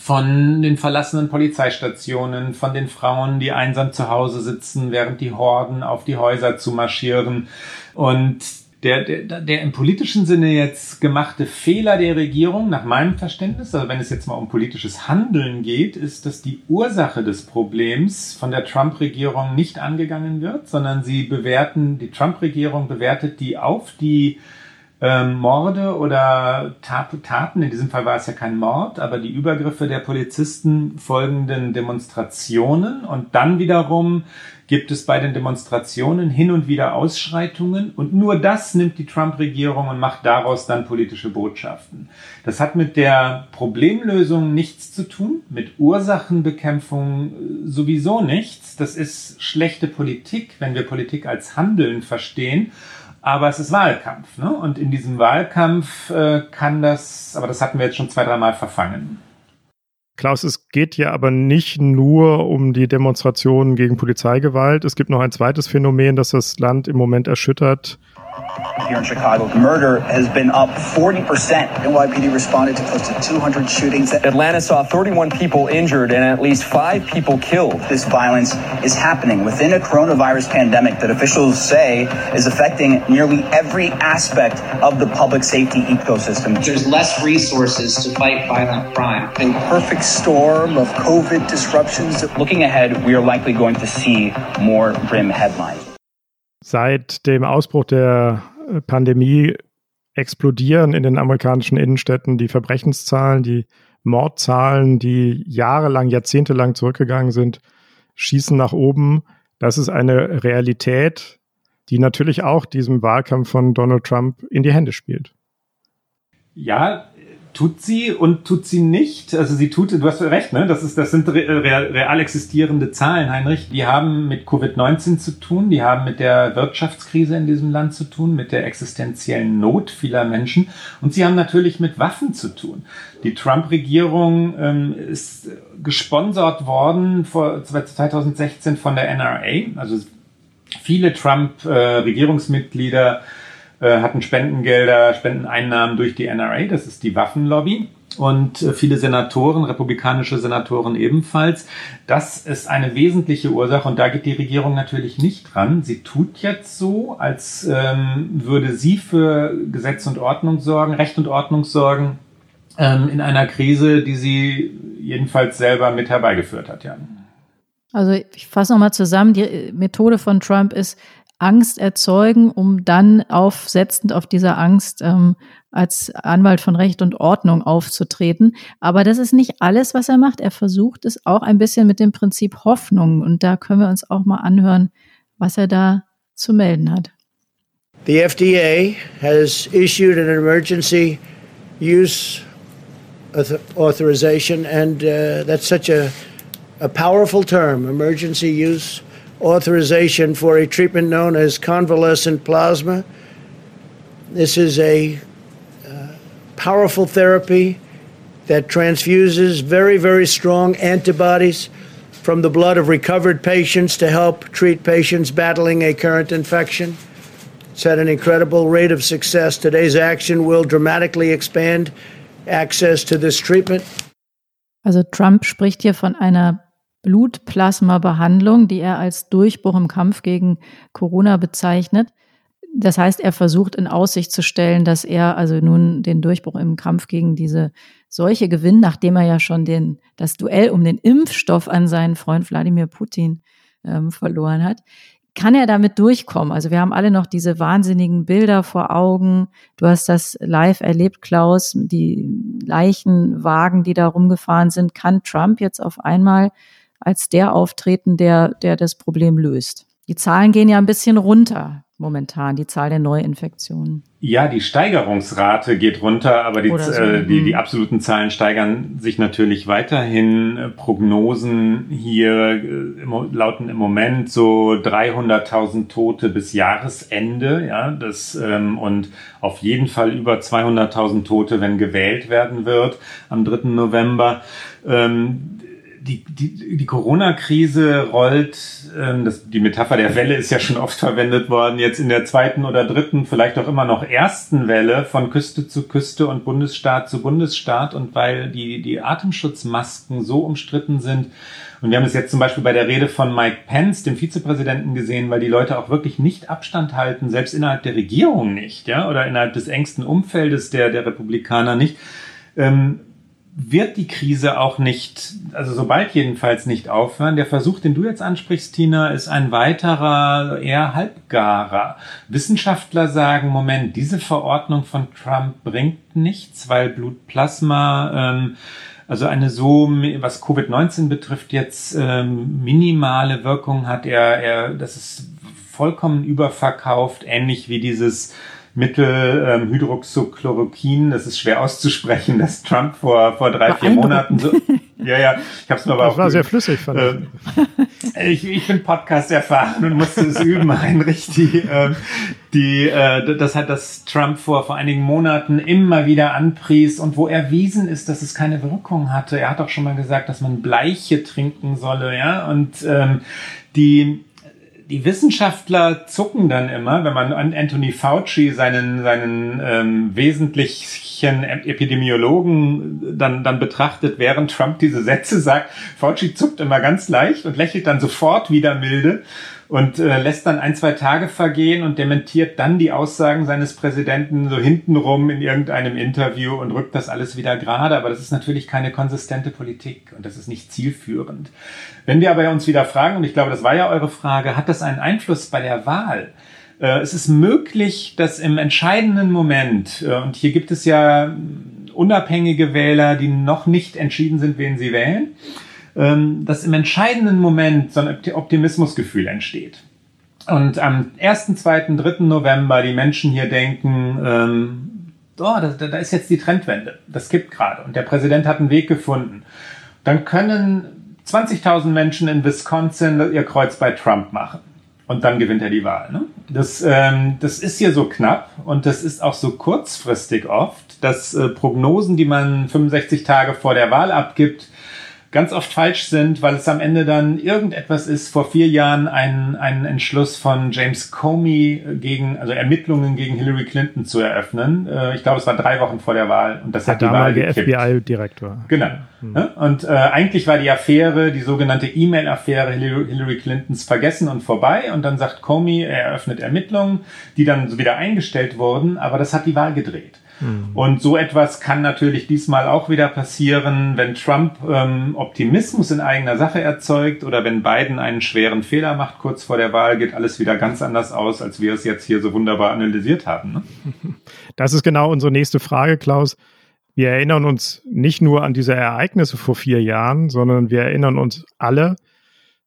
von den verlassenen Polizeistationen, von den Frauen, die einsam zu Hause sitzen, während die Horden auf die Häuser zu marschieren. Und der, der, der im politischen Sinne jetzt gemachte Fehler der Regierung, nach meinem Verständnis, also wenn es jetzt mal um politisches Handeln geht, ist, dass die Ursache des Problems von der Trump-Regierung nicht angegangen wird, sondern sie bewerten, die Trump-Regierung bewertet die auf die ähm, Morde oder Taten, in diesem Fall war es ja kein Mord, aber die Übergriffe der Polizisten folgenden Demonstrationen und dann wiederum gibt es bei den Demonstrationen hin und wieder Ausschreitungen und nur das nimmt die Trump-Regierung und macht daraus dann politische Botschaften. Das hat mit der Problemlösung nichts zu tun, mit Ursachenbekämpfung äh, sowieso nichts. Das ist schlechte Politik, wenn wir Politik als Handeln verstehen aber es ist Wahlkampf. Ne? Und in diesem Wahlkampf äh, kann das, aber das hatten wir jetzt schon zwei, dreimal verfangen. Klaus, es geht ja aber nicht nur um die Demonstrationen gegen Polizeigewalt. Es gibt noch ein zweites Phänomen, das das Land im Moment erschüttert. Here in Chicago, murder has been up 40%. NYPD responded to close to 200 shootings. Atlanta saw 31 people injured and at least five people killed. This violence is happening within a coronavirus pandemic that officials say is affecting nearly every aspect of the public safety ecosystem. There's less resources to fight violent crime. A perfect storm of COVID disruptions. Looking ahead, we are likely going to see more grim headlines. Seit dem Ausbruch der äh, Pandemie explodieren in den amerikanischen Innenstädten die Verbrechenszahlen, die Mordzahlen, die jahrelang, jahrzehntelang zurückgegangen sind, schießen nach oben. Das ist eine Realität, die natürlich auch diesem Wahlkampf von Donald Trump in die Hände spielt. Ja, tut sie und tut sie nicht. Also sie tut, du hast recht, ne? Das ist, das sind real, real existierende Zahlen, Heinrich. Die haben mit Covid-19 zu tun, die haben mit der Wirtschaftskrise in diesem Land zu tun, mit der existenziellen Not vieler Menschen und sie haben natürlich mit Waffen zu tun. Die Trump-Regierung ähm, ist gesponsert worden vor 2016 von der NRA, also viele Trump-Regierungsmitglieder äh, äh, hatten Spendengelder, Spendeneinnahmen durch die NRA, das ist die Waffenlobby. Und äh, viele Senatoren, republikanische Senatoren ebenfalls. Das ist eine wesentliche Ursache und da geht die Regierung natürlich nicht dran. Sie tut jetzt so, als ähm, würde sie für Gesetz und Ordnung sorgen, Recht und Ordnung sorgen ähm, in einer Krise, die sie jedenfalls selber mit herbeigeführt hat, ja. Also ich fasse nochmal zusammen, die Methode von Trump ist, Angst erzeugen, um dann aufsetzend auf dieser Angst ähm, als Anwalt von Recht und Ordnung aufzutreten. Aber das ist nicht alles, was er macht. Er versucht es auch ein bisschen mit dem Prinzip Hoffnung. Und da können wir uns auch mal anhören, was er da zu melden hat. The FDA has issued an emergency use authorization, and uh, that's such a, a powerful term emergency use authorization for a treatment known as convalescent plasma. This is a uh, powerful therapy that transfuses very, very strong antibodies from the blood of recovered patients to help treat patients battling a current infection. It's had an incredible rate of success. Today's action will dramatically expand access to this treatment. Also Trump spricht hier von einer Blutplasma-Behandlung, die er als Durchbruch im Kampf gegen Corona bezeichnet. Das heißt, er versucht in Aussicht zu stellen, dass er also nun den Durchbruch im Kampf gegen diese Seuche gewinnt, nachdem er ja schon den, das Duell um den Impfstoff an seinen Freund Wladimir Putin ähm, verloren hat kann er damit durchkommen? Also wir haben alle noch diese wahnsinnigen Bilder vor Augen. Du hast das live erlebt, Klaus, die Leichenwagen, die da rumgefahren sind. Kann Trump jetzt auf einmal als der auftreten, der, der das Problem löst? Die Zahlen gehen ja ein bisschen runter momentan, die Zahl der Neuinfektionen. Ja, die Steigerungsrate geht runter, aber die, so. äh, die, die mhm. absoluten Zahlen steigern sich natürlich weiterhin. Prognosen hier äh, lauten im Moment so 300.000 Tote bis Jahresende, ja, das ähm, und auf jeden Fall über 200.000 Tote, wenn gewählt werden wird am 3. November. Ähm, die, die, die Corona-Krise rollt, ähm, das, die Metapher der Welle ist ja schon oft verwendet worden, jetzt in der zweiten oder dritten, vielleicht auch immer noch ersten Welle von Küste zu Küste und Bundesstaat zu Bundesstaat. Und weil die, die Atemschutzmasken so umstritten sind, und wir haben es jetzt zum Beispiel bei der Rede von Mike Pence, dem Vizepräsidenten, gesehen, weil die Leute auch wirklich nicht Abstand halten, selbst innerhalb der Regierung nicht, ja, oder innerhalb des engsten Umfeldes der, der Republikaner nicht. Ähm, wird die Krise auch nicht, also sobald jedenfalls nicht aufhören. Der Versuch, den du jetzt ansprichst, Tina, ist ein weiterer, eher halbgarer. Wissenschaftler sagen, Moment, diese Verordnung von Trump bringt nichts, weil Blutplasma, ähm, also eine so, was Covid-19 betrifft, jetzt ähm, minimale Wirkung hat. Er, er, das ist vollkommen überverkauft, ähnlich wie dieses Mittel ähm, Hydroxychloroquin, das ist schwer auszusprechen, das Trump vor, vor drei, vier Monaten so. Ja, ja, ich habe es mir aber das auch. war sehr flüssig, fand äh, ich. ich bin Podcast erfahren und musste es üben, <laughs> Heinrich. Die, äh, die, äh, das hat das Trump vor, vor einigen Monaten immer wieder anpries und wo erwiesen ist, dass es keine Wirkung hatte. Er hat auch schon mal gesagt, dass man Bleiche trinken solle, ja. Und ähm, die die Wissenschaftler zucken dann immer, wenn man an Anthony Fauci, seinen, seinen ähm, wesentlichen Epidemiologen, dann, dann betrachtet, während Trump diese Sätze sagt. Fauci zuckt immer ganz leicht und lächelt dann sofort wieder milde und äh, lässt dann ein, zwei Tage vergehen und dementiert dann die Aussagen seines Präsidenten so hintenrum in irgendeinem Interview und rückt das alles wieder gerade. Aber das ist natürlich keine konsistente Politik und das ist nicht zielführend. Wenn wir aber uns wieder fragen, und ich glaube, das war ja eure Frage, hat das einen Einfluss bei der Wahl? Äh, es ist möglich, dass im entscheidenden Moment, äh, und hier gibt es ja unabhängige Wähler, die noch nicht entschieden sind, wen sie wählen, dass im entscheidenden Moment so ein Optimismusgefühl entsteht. Und am 1., 2., 3. November die Menschen hier denken, ähm, oh, da, da ist jetzt die Trendwende, das kippt gerade und der Präsident hat einen Weg gefunden. Dann können 20.000 Menschen in Wisconsin ihr Kreuz bei Trump machen. Und dann gewinnt er die Wahl. Ne? Das, ähm, das ist hier so knapp und das ist auch so kurzfristig oft, dass äh, Prognosen, die man 65 Tage vor der Wahl abgibt, ganz oft falsch sind, weil es am Ende dann irgendetwas ist, vor vier Jahren ein, ein Entschluss von James Comey gegen, also Ermittlungen gegen Hillary Clinton zu eröffnen. Äh, ich glaube, es war drei Wochen vor der Wahl und das der hat die damalige FBI-Direktor. Genau. Mhm. Und äh, eigentlich war die Affäre, die sogenannte E-Mail-Affäre Hillary Clintons vergessen und vorbei und dann sagt Comey, er eröffnet Ermittlungen, die dann so wieder eingestellt wurden, aber das hat die Wahl gedreht. Mhm. Und so etwas kann natürlich diesmal auch wieder passieren, wenn Trump ähm, Optimismus in eigener Sache erzeugt oder wenn Biden einen schweren Fehler macht kurz vor der Wahl, geht alles wieder ganz anders aus, als wir es jetzt hier so wunderbar analysiert haben. Ne? <laughs> Das ist genau unsere nächste Frage, Klaus. Wir erinnern uns nicht nur an diese Ereignisse vor vier Jahren, sondern wir erinnern uns alle,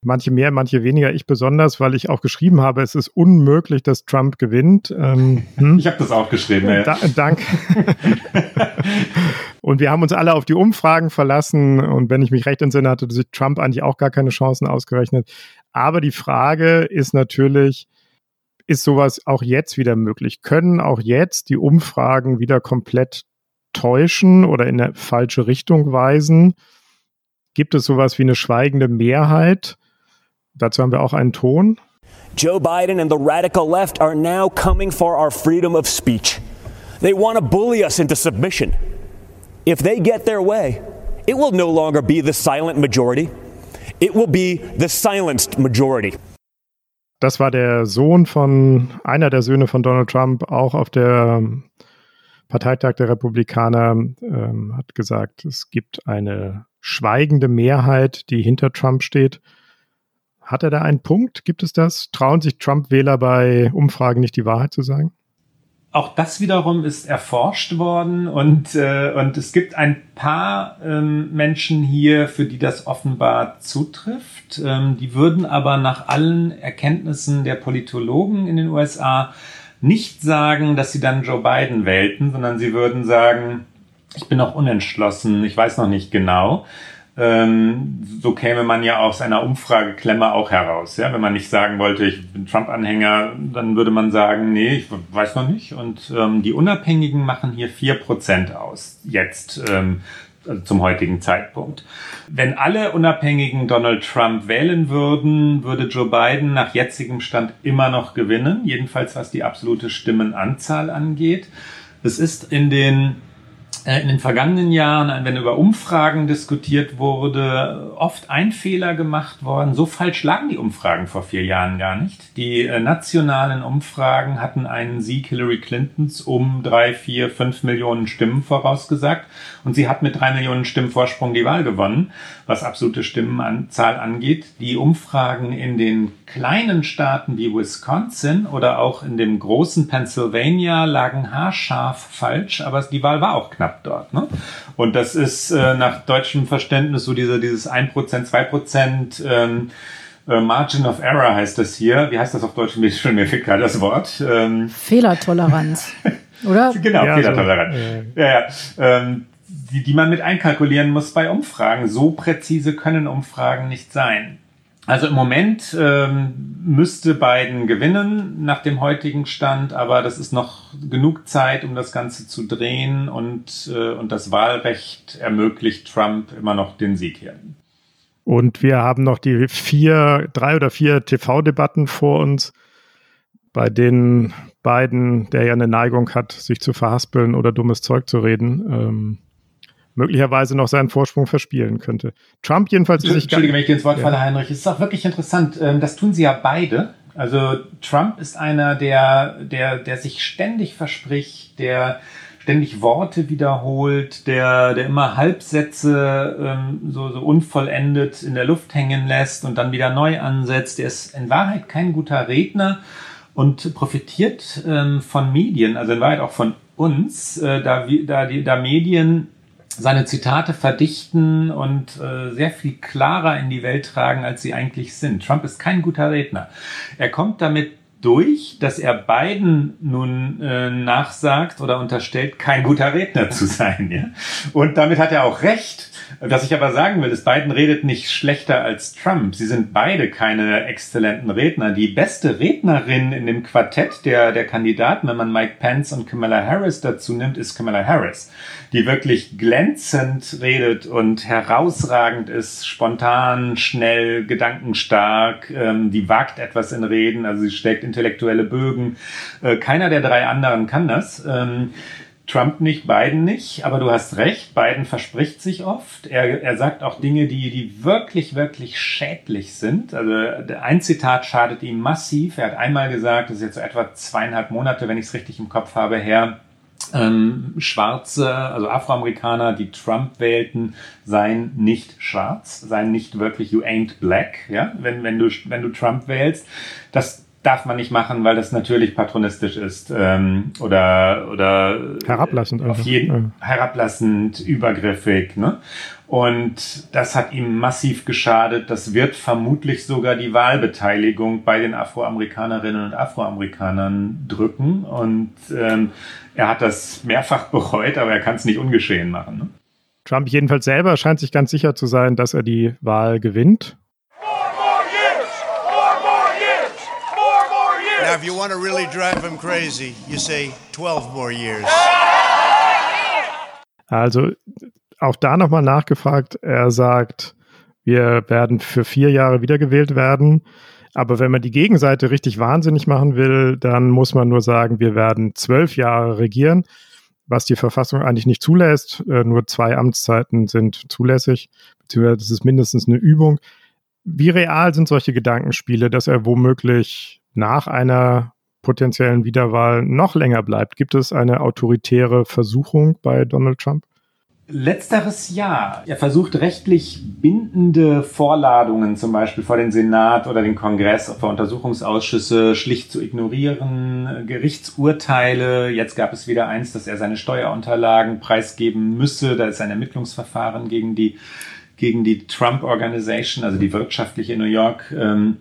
manche mehr, manche weniger, ich besonders, weil ich auch geschrieben habe, es ist unmöglich, dass Trump gewinnt. Ähm, <laughs> hm? Ich habe das auch geschrieben. Ja. Da, danke. <laughs> und wir haben uns alle auf die Umfragen verlassen und wenn ich mich recht entsinne, hatte sich Trump eigentlich auch gar keine Chancen ausgerechnet. Aber die Frage ist natürlich, ist sowas auch jetzt wieder möglich? Können auch jetzt die Umfragen wieder komplett täuschen oder in eine falsche Richtung weisen? Gibt es sowas wie eine schweigende Mehrheit? Dazu haben wir auch einen Ton. Joe Biden and the radical left are now coming for our freedom of speech. They want to bully us into submission. If they get their way, it will no longer be the silent majority. It will be the silenced majority. Das war der Sohn von, einer der Söhne von Donald Trump, auch auf der Parteitag der Republikaner, ähm, hat gesagt, es gibt eine schweigende Mehrheit, die hinter Trump steht. Hat er da einen Punkt? Gibt es das? Trauen sich Trump-Wähler bei Umfragen nicht die Wahrheit zu sagen? Auch das wiederum ist erforscht worden und, äh, und es gibt ein paar ähm, Menschen hier, für die das offenbar zutrifft. Ähm, die würden aber nach allen Erkenntnissen der Politologen in den USA nicht sagen, dass sie dann Joe Biden wählten, sondern sie würden sagen, ich bin noch unentschlossen, ich weiß noch nicht genau. Ähm, so käme man ja aus einer Umfrageklemme auch heraus. Ja? Wenn man nicht sagen wollte, ich bin Trump-Anhänger, dann würde man sagen, nee, ich weiß noch nicht. Und ähm, die Unabhängigen machen hier vier Prozent aus, jetzt ähm, also zum heutigen Zeitpunkt. Wenn alle Unabhängigen Donald Trump wählen würden, würde Joe Biden nach jetzigem Stand immer noch gewinnen, jedenfalls was die absolute Stimmenanzahl angeht. Es ist in den in den vergangenen Jahren, wenn über Umfragen diskutiert wurde, oft ein Fehler gemacht worden. So falsch lagen die Umfragen vor vier Jahren gar nicht. Die äh, nationalen Umfragen hatten einen Sieg Hillary Clintons um drei, vier, fünf Millionen Stimmen vorausgesagt. Und sie hat mit drei Millionen Stimmen Vorsprung die Wahl gewonnen, was absolute Stimmenzahl angeht. Die Umfragen in den kleinen Staaten wie Wisconsin oder auch in dem großen Pennsylvania lagen haarscharf falsch, aber die Wahl war auch knapp dort. Ne? Und das ist äh, nach deutschem Verständnis so diese, dieses 1%, 2% ähm, äh, Margin of Error heißt das hier. Wie heißt das auf Deutsch? Mir, schon, mir fehlt gerade das Wort. Ähm, Fehlertoleranz, <laughs> oder? genau, ja, Fehlertoleranz. So, äh. Ja, ja. Ähm, die, die man mit einkalkulieren muss bei Umfragen. So präzise können Umfragen nicht sein. Also im Moment ähm, müsste Biden gewinnen nach dem heutigen Stand, aber das ist noch genug Zeit, um das Ganze zu drehen und, äh, und das Wahlrecht ermöglicht Trump immer noch den Sieg hier. Und wir haben noch die vier, drei oder vier TV-Debatten vor uns, bei denen Biden, der ja eine Neigung hat, sich zu verhaspeln oder dummes Zeug zu reden, ähm, möglicherweise noch seinen Vorsprung verspielen könnte. Trump jedenfalls ist Entschuldige, wenn ich dir ins Wort falle, ja. Heinrich. Es ist auch wirklich interessant. Ähm, das tun sie ja beide. Also Trump ist einer, der, der, der sich ständig verspricht, der ständig Worte wiederholt, der, der immer Halbsätze ähm, so, so unvollendet in der Luft hängen lässt und dann wieder neu ansetzt. Der ist in Wahrheit kein guter Redner und profitiert ähm, von Medien, also in Wahrheit auch von uns, äh, da, da, die, da Medien seine Zitate verdichten und äh, sehr viel klarer in die Welt tragen, als sie eigentlich sind. Trump ist kein guter Redner. Er kommt damit durch, dass er Biden nun äh, nachsagt oder unterstellt, kein guter Redner zu <laughs> sein. Ja? Und damit hat er auch recht. Was ich aber sagen will, ist, Biden redet nicht schlechter als Trump. Sie sind beide keine exzellenten Redner. Die beste Rednerin in dem Quartett der, der Kandidaten, wenn man Mike Pence und Kamala Harris dazu nimmt, ist Kamala Harris, die wirklich glänzend redet und herausragend ist, spontan, schnell, gedankenstark, ähm, die wagt etwas in Reden, also sie steckt intellektuelle Bögen. Äh, keiner der drei anderen kann das. Ähm, Trump nicht, Biden nicht, aber du hast recht, Biden verspricht sich oft. Er, er sagt auch Dinge, die, die wirklich, wirklich schädlich sind. Also ein Zitat schadet ihm massiv. Er hat einmal gesagt, das ist jetzt so etwa zweieinhalb Monate, wenn ich es richtig im Kopf habe, her, ähm, Schwarze, also Afroamerikaner, die Trump wählten, seien nicht schwarz, seien nicht wirklich you ain't black, ja, wenn, wenn du, wenn du Trump wählst. Das darf man nicht machen, weil das natürlich patronistisch ist ähm, oder oder herablassend, auf jeden, ja. herablassend, übergriffig. Ne? Und das hat ihm massiv geschadet. Das wird vermutlich sogar die Wahlbeteiligung bei den Afroamerikanerinnen und Afroamerikanern drücken. Und ähm, er hat das mehrfach bereut, aber er kann es nicht ungeschehen machen. Ne? Trump jedenfalls selber scheint sich ganz sicher zu sein, dass er die Wahl gewinnt. Now, if you want to really drive him crazy, you say 12 more years. Also auch da nochmal nachgefragt. Er sagt, wir werden für vier Jahre wiedergewählt werden. Aber wenn man die Gegenseite richtig wahnsinnig machen will, dann muss man nur sagen, wir werden zwölf Jahre regieren, was die Verfassung eigentlich nicht zulässt. Äh, nur zwei Amtszeiten sind zulässig, beziehungsweise das ist mindestens eine Übung. Wie real sind solche Gedankenspiele, dass er womöglich nach einer potenziellen Wiederwahl noch länger bleibt? Gibt es eine autoritäre Versuchung bei Donald Trump? Letzteres Jahr. Er versucht rechtlich bindende Vorladungen zum Beispiel vor den Senat oder den Kongress, vor Untersuchungsausschüsse schlicht zu ignorieren, Gerichtsurteile. Jetzt gab es wieder eins, dass er seine Steuerunterlagen preisgeben müsse. Da ist ein Ermittlungsverfahren gegen die, gegen die Trump Organization, also die wirtschaftliche New York, ähm,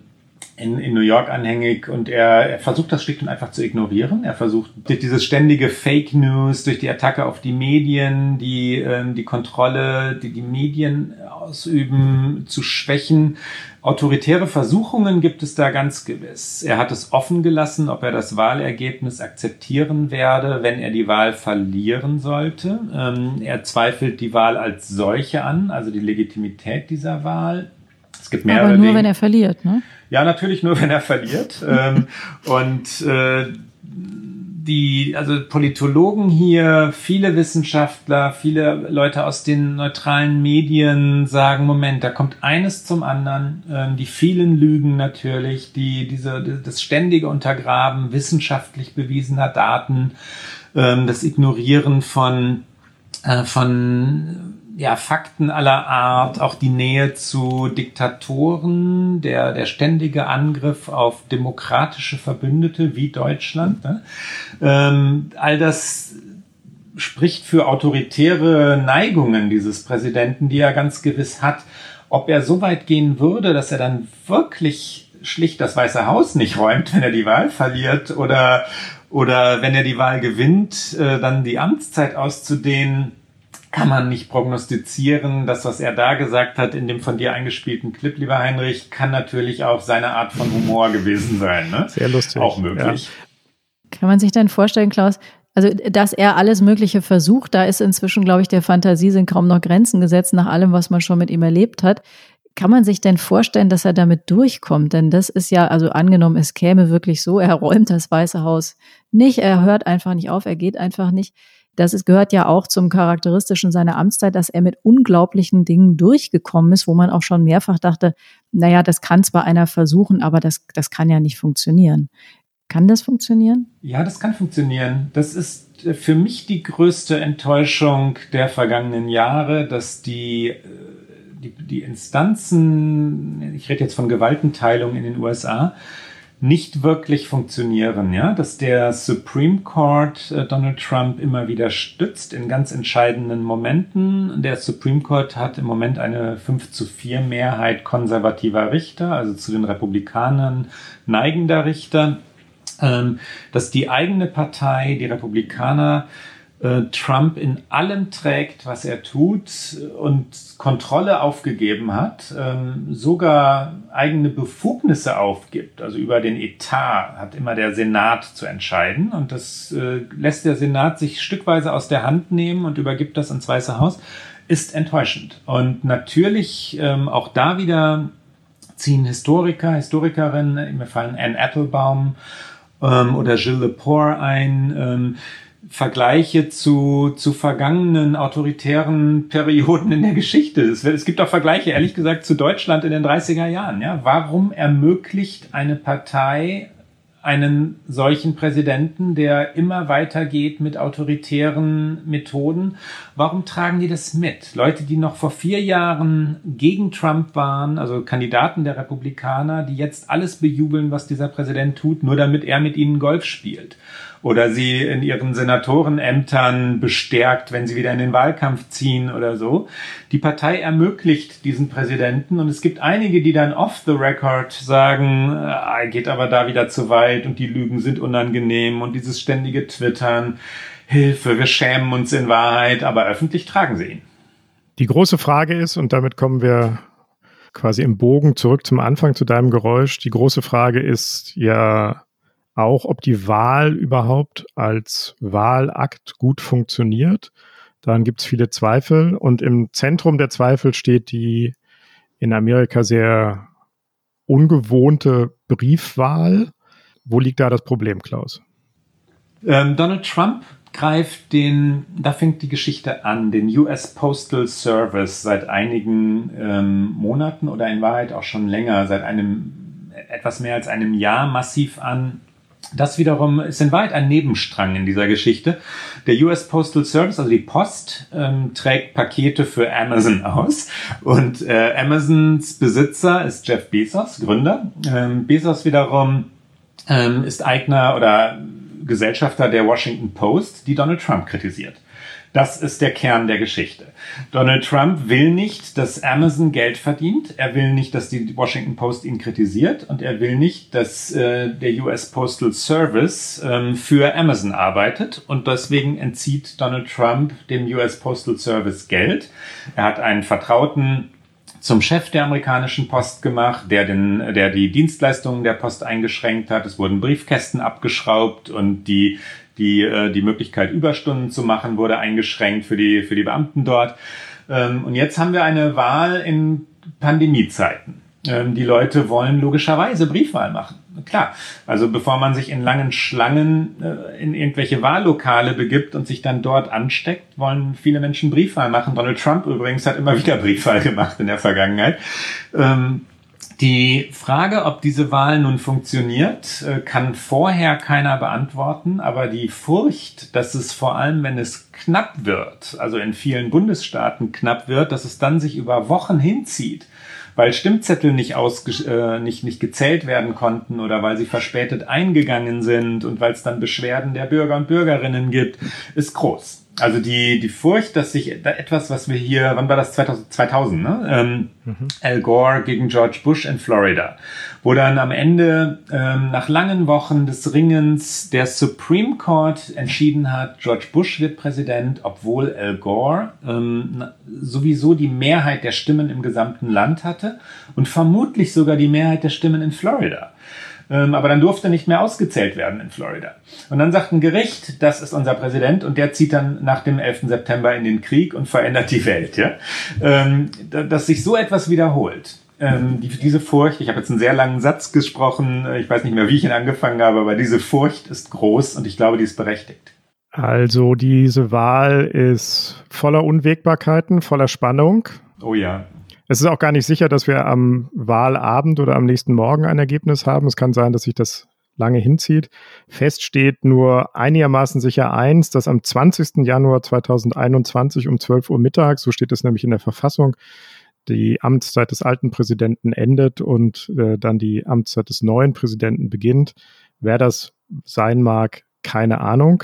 in, in New York anhängig und er, er versucht das schlicht und einfach zu ignorieren. Er versucht durch dieses ständige Fake News, durch die Attacke auf die Medien, die, ähm, die Kontrolle, die die Medien ausüben, zu schwächen. Autoritäre Versuchungen gibt es da ganz gewiss. Er hat es offen gelassen, ob er das Wahlergebnis akzeptieren werde, wenn er die Wahl verlieren sollte. Ähm, er zweifelt die Wahl als solche an, also die Legitimität dieser Wahl. Es gibt mehrere Aber nur, Dinge. wenn er verliert, ne? Ja, natürlich nur, <laughs> wenn er verliert. ähm, und äh, die, also Politologen hier, viele Wissenschaftler, viele Leute aus den neutralen Medien sagen, Moment, da kommt eines zum anderen. Ähm, die vielen Lügen natürlich, die, diese, das ständige Untergraben wissenschaftlich bewiesener Daten, ähm, das Ignorieren von, äh, von ja, Fakten aller Art, auch die Nähe zu Diktatoren, der, der ständige Angriff auf demokratische Verbündete wie Deutschland. Ne? Ähm, all das spricht für autoritäre Neigungen dieses Präsidenten, die er ganz gewiss hat. Ob er so weit gehen würde, dass er dann wirklich schlicht das Weiße Haus nicht räumt, wenn er die Wahl verliert oder, oder wenn er die Wahl gewinnt, äh, dann die Amtszeit auszudehnen, kann man nicht prognostizieren. Das, was er da gesagt hat in dem von dir eingespielten Clip, lieber Heinrich, kann natürlich auch seine Art von Humor gewesen sein. Ne? Sehr lustig. Auch möglich. Ja. Kann man sich denn vorstellen, Klaus, also, dass er alles Mögliche versucht, da ist inzwischen, glaube ich, der Fantasie sind kaum noch Grenzen gesetzt nach allem, was man schon mit ihm erlebt hat. Kann man sich denn vorstellen, dass er damit durchkommt? Denn das ist ja, also angenommen, es käme wirklich so, er räumt das Weiße Haus nicht, er hört einfach nicht auf, er geht einfach nicht das ist, gehört ja auch zum Charakteristischen seiner Amtszeit, dass er mit unglaublichen Dingen durchgekommen ist, wo man auch schon mehrfach dachte, naja, das kann zwar einer versuchen, aber das, das kann ja nicht funktionieren. Kann das funktionieren? Ja, das kann funktionieren. Das ist äh, für mich die größte Enttäuschung der vergangenen Jahre, dass die, äh, die, die Instanzen, ich rede jetzt von Gewaltenteilung in den USA, nicht wirklich funktionieren, ja, dass der Supreme Court äh, Donald Trump immer wieder stützt in ganz entscheidenden Momenten. Der Supreme Court hat im Moment eine 5 zu 4 Mehrheit konservativer Richter, also zu den Republikanern neigender Richter, ähm, dass die eigene Partei, die Republikaner, Trump in allem trägt, was er tut und Kontrolle aufgegeben hat, ähm, sogar eigene Befugnisse aufgibt. Also über den Etat hat immer der Senat zu entscheiden und das äh, lässt der Senat sich stückweise aus der Hand nehmen und übergibt das ans Weiße Haus, ist enttäuschend. Und natürlich ähm, auch da wieder ziehen Historiker, Historikerinnen, mir fallen Anne Applebaum ähm, oder Gilles Lepore ein, Vergleiche zu, zu vergangenen autoritären Perioden in der Geschichte. Es, es gibt auch Vergleiche, ehrlich gesagt, zu Deutschland in den 30er Jahren. Ja? Warum ermöglicht eine Partei einen solchen Präsidenten, der immer weiter geht mit autoritären Methoden. Warum tragen die das mit? Leute, die noch vor vier Jahren gegen Trump waren, also Kandidaten der Republikaner, die jetzt alles bejubeln, was dieser Präsident tut, nur damit er mit ihnen Golf spielt oder sie in ihren Senatorenämtern bestärkt, wenn sie wieder in den Wahlkampf ziehen oder so. Die Partei ermöglicht diesen Präsidenten und es gibt einige, die dann off the record sagen, äh, geht aber da wieder zu weit und die Lügen sind unangenehm und dieses ständige Twittern, Hilfe, wir schämen uns in Wahrheit, aber öffentlich tragen sie ihn. Die große Frage ist, und damit kommen wir quasi im Bogen zurück zum Anfang zu deinem Geräusch. Die große Frage ist ja, auch, ob die Wahl überhaupt als Wahlakt gut funktioniert. Daran gibt es viele Zweifel. Und im Zentrum der Zweifel steht die in Amerika sehr ungewohnte Briefwahl. Wo liegt da das Problem, Klaus? Ähm, Donald Trump greift den, da fängt die Geschichte an, den US Postal Service seit einigen ähm, Monaten oder in Wahrheit auch schon länger, seit einem etwas mehr als einem Jahr massiv an das wiederum ist in Wahrheit ein Nebenstrang in dieser Geschichte. Der US Postal Service, also die Post, ähm, trägt Pakete für Amazon aus. Und äh, Amazons Besitzer ist Jeff Bezos, Gründer. Ähm, Bezos wiederum ähm, ist Eigner oder Gesellschafter der Washington Post, die Donald Trump kritisiert. Das ist der Kern der Geschichte. Donald Trump will nicht, dass Amazon Geld verdient. Er will nicht, dass die Washington Post ihn kritisiert. Und er will nicht, dass äh, der US Postal Service ähm, für Amazon arbeitet. Und deswegen entzieht Donald Trump dem US Postal Service Geld. Er hat einen Vertrauten zum Chef der amerikanischen Post gemacht, der, den, der die Dienstleistungen der Post eingeschränkt hat. Es wurden Briefkästen abgeschraubt und die die, äh, die Möglichkeit, Überstunden zu machen, wurde eingeschränkt für die, für die Beamten dort. Ähm, und jetzt haben wir eine Wahl in Pandemiezeiten. Ähm, die Leute wollen logischerweise Briefwahl machen. Klar, also bevor man sich in langen Schlangen äh, in irgendwelche Wahllokale begibt und sich dann dort ansteckt, wollen viele Menschen Briefwahl machen. Donald Trump übrigens hat immer wieder Briefwahl gemacht in der Vergangenheit. Ähm, die Frage, ob diese Wahl nun funktioniert, äh, kann vorher keiner beantworten, aber die Furcht, dass es vor allem, wenn es knapp wird, also in vielen Bundesstaaten knapp wird, dass es dann sich über Wochen hinzieht, weil Stimmzettel nicht, ausge äh, nicht, nicht gezählt werden konnten oder weil sie verspätet eingegangen sind und weil es dann Beschwerden der Bürger und Bürgerinnen gibt, ist groß. Also die, die Furcht, dass sich da etwas, was wir hier, wann war das? 2000, 2000 ne? Ähm, mhm. Al Gore gegen George Bush in Florida, wo dann am Ende ähm, nach langen Wochen des Ringens der Supreme Court entschieden hat, George Bush wird Präsident, obwohl Al Gore ähm, sowieso die Mehrheit der Stimmen im gesamten Land hatte und vermutlich sogar die Mehrheit der Stimmen in Florida. Ähm, aber dann durfte nicht mehr ausgezählt werden in Florida. Und dann sagt ein Gericht, das ist unser Präsident und der zieht dann nach dem 11. September in den Krieg und verändert die Welt. Ja? Ähm, dass sich so etwas wiederholt. Ähm, die, diese Furcht, ich habe jetzt einen sehr langen Satz gesprochen, äh, ich weiß nicht mehr, wie ich ihn angefangen habe, aber diese Furcht ist groß und ich glaube, die ist berechtigt. Also diese Wahl ist voller Unwägbarkeiten, voller Spannung. Oh ja. Es ist auch gar nicht sicher, dass wir am Wahlabend oder am nächsten Morgen ein Ergebnis haben. Es kann sein, dass sich das lange hinzieht. Fest steht nur einigermaßen sicher eins, dass am 20. Januar 2021 um 12 Uhr mittags, so steht es nämlich in der Verfassung, die Amtszeit des alten Präsidenten endet und äh, dann die Amtszeit des neuen Präsidenten beginnt. Wer das sein mag, keine Ahnung.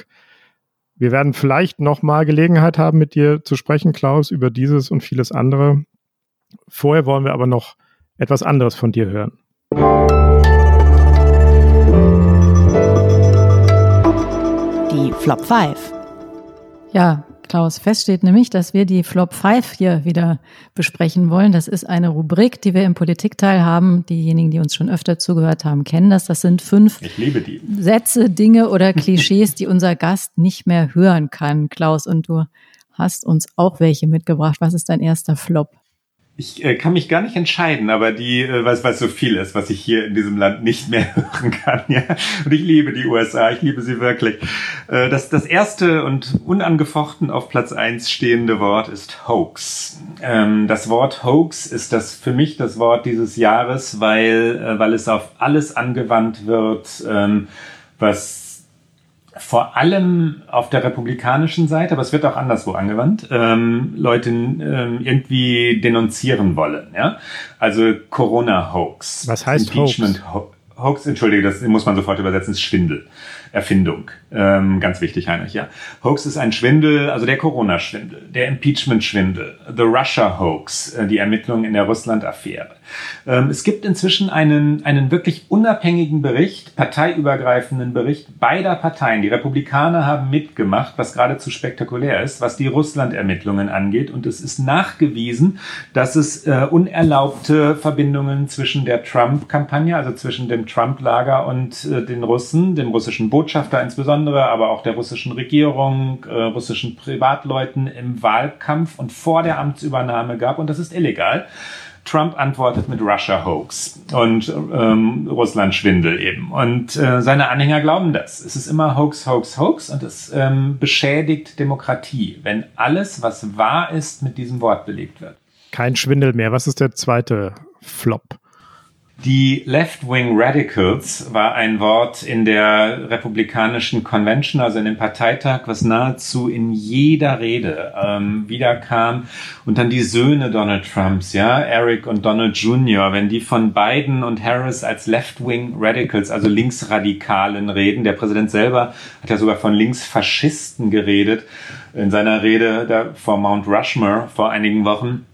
Wir werden vielleicht nochmal Gelegenheit haben, mit dir zu sprechen, Klaus, über dieses und vieles andere. Vorher wollen wir aber noch etwas anderes von dir hören. Die Flop 5. Ja, Klaus, fest steht nämlich, dass wir die Flop 5 hier wieder besprechen wollen. Das ist eine Rubrik, die wir im Politikteil haben. Diejenigen, die uns schon öfter zugehört haben, kennen das. Das sind fünf Sätze, Dinge oder Klischees, die unser Gast nicht mehr hören kann. Klaus, und du hast uns auch welche mitgebracht. Was ist dein erster Flop? Ich äh, kann mich gar nicht entscheiden, aber die, äh, weil es so viel ist, was ich hier in diesem Land nicht mehr <laughs> hören kann. Ja? Und ich liebe die USA, ich liebe sie wirklich. Äh, das, das erste und unangefochten auf Platz eins stehende Wort ist Hoax. Ähm, das Wort Hoax ist das für mich das Wort dieses Jahres, weil, äh, weil es auf alles angewandt wird, ähm, was vor allem auf der republikanischen Seite, aber es wird auch anderswo angewandt, ähm, Leute ähm, irgendwie denunzieren wollen. Ja? Also Corona-Hoax. Was heißt Impeachment Hoax? Hoax, entschuldige, das muss man sofort übersetzen, ist Schwindel. Erfindung. Ähm, ganz wichtig, Heinrich, ja. Hoax ist ein Schwindel, also der Corona-Schwindel, der Impeachment-Schwindel, the Russia-Hoax, äh, die Ermittlungen in der Russland-Affäre. Ähm, es gibt inzwischen einen, einen wirklich unabhängigen Bericht, parteiübergreifenden Bericht beider Parteien. Die Republikaner haben mitgemacht, was geradezu spektakulär ist, was die Russland-Ermittlungen angeht. Und es ist nachgewiesen, dass es äh, unerlaubte Verbindungen zwischen der Trump-Kampagne, also zwischen dem Trump-Lager und äh, den Russen, dem russischen Botschafter insbesondere, aber auch der russischen Regierung, äh, russischen Privatleuten im Wahlkampf und vor der Amtsübernahme gab. Und das ist illegal. Trump antwortet mit Russia Hoax und ähm, Russland Schwindel eben. Und äh, seine Anhänger glauben das. Es ist immer Hoax, Hoax, Hoax und es ähm, beschädigt Demokratie, wenn alles, was wahr ist, mit diesem Wort belegt wird. Kein Schwindel mehr. Was ist der zweite Flop? Die Left-Wing Radicals war ein Wort in der republikanischen Convention, also in dem Parteitag, was nahezu in jeder Rede ähm, wiederkam. Und dann die Söhne Donald Trumps, ja, Eric und Donald Jr., wenn die von Biden und Harris als Left-Wing Radicals, also Linksradikalen reden. Der Präsident selber hat ja sogar von Linksfaschisten geredet in seiner Rede da vor Mount Rushmore vor einigen Wochen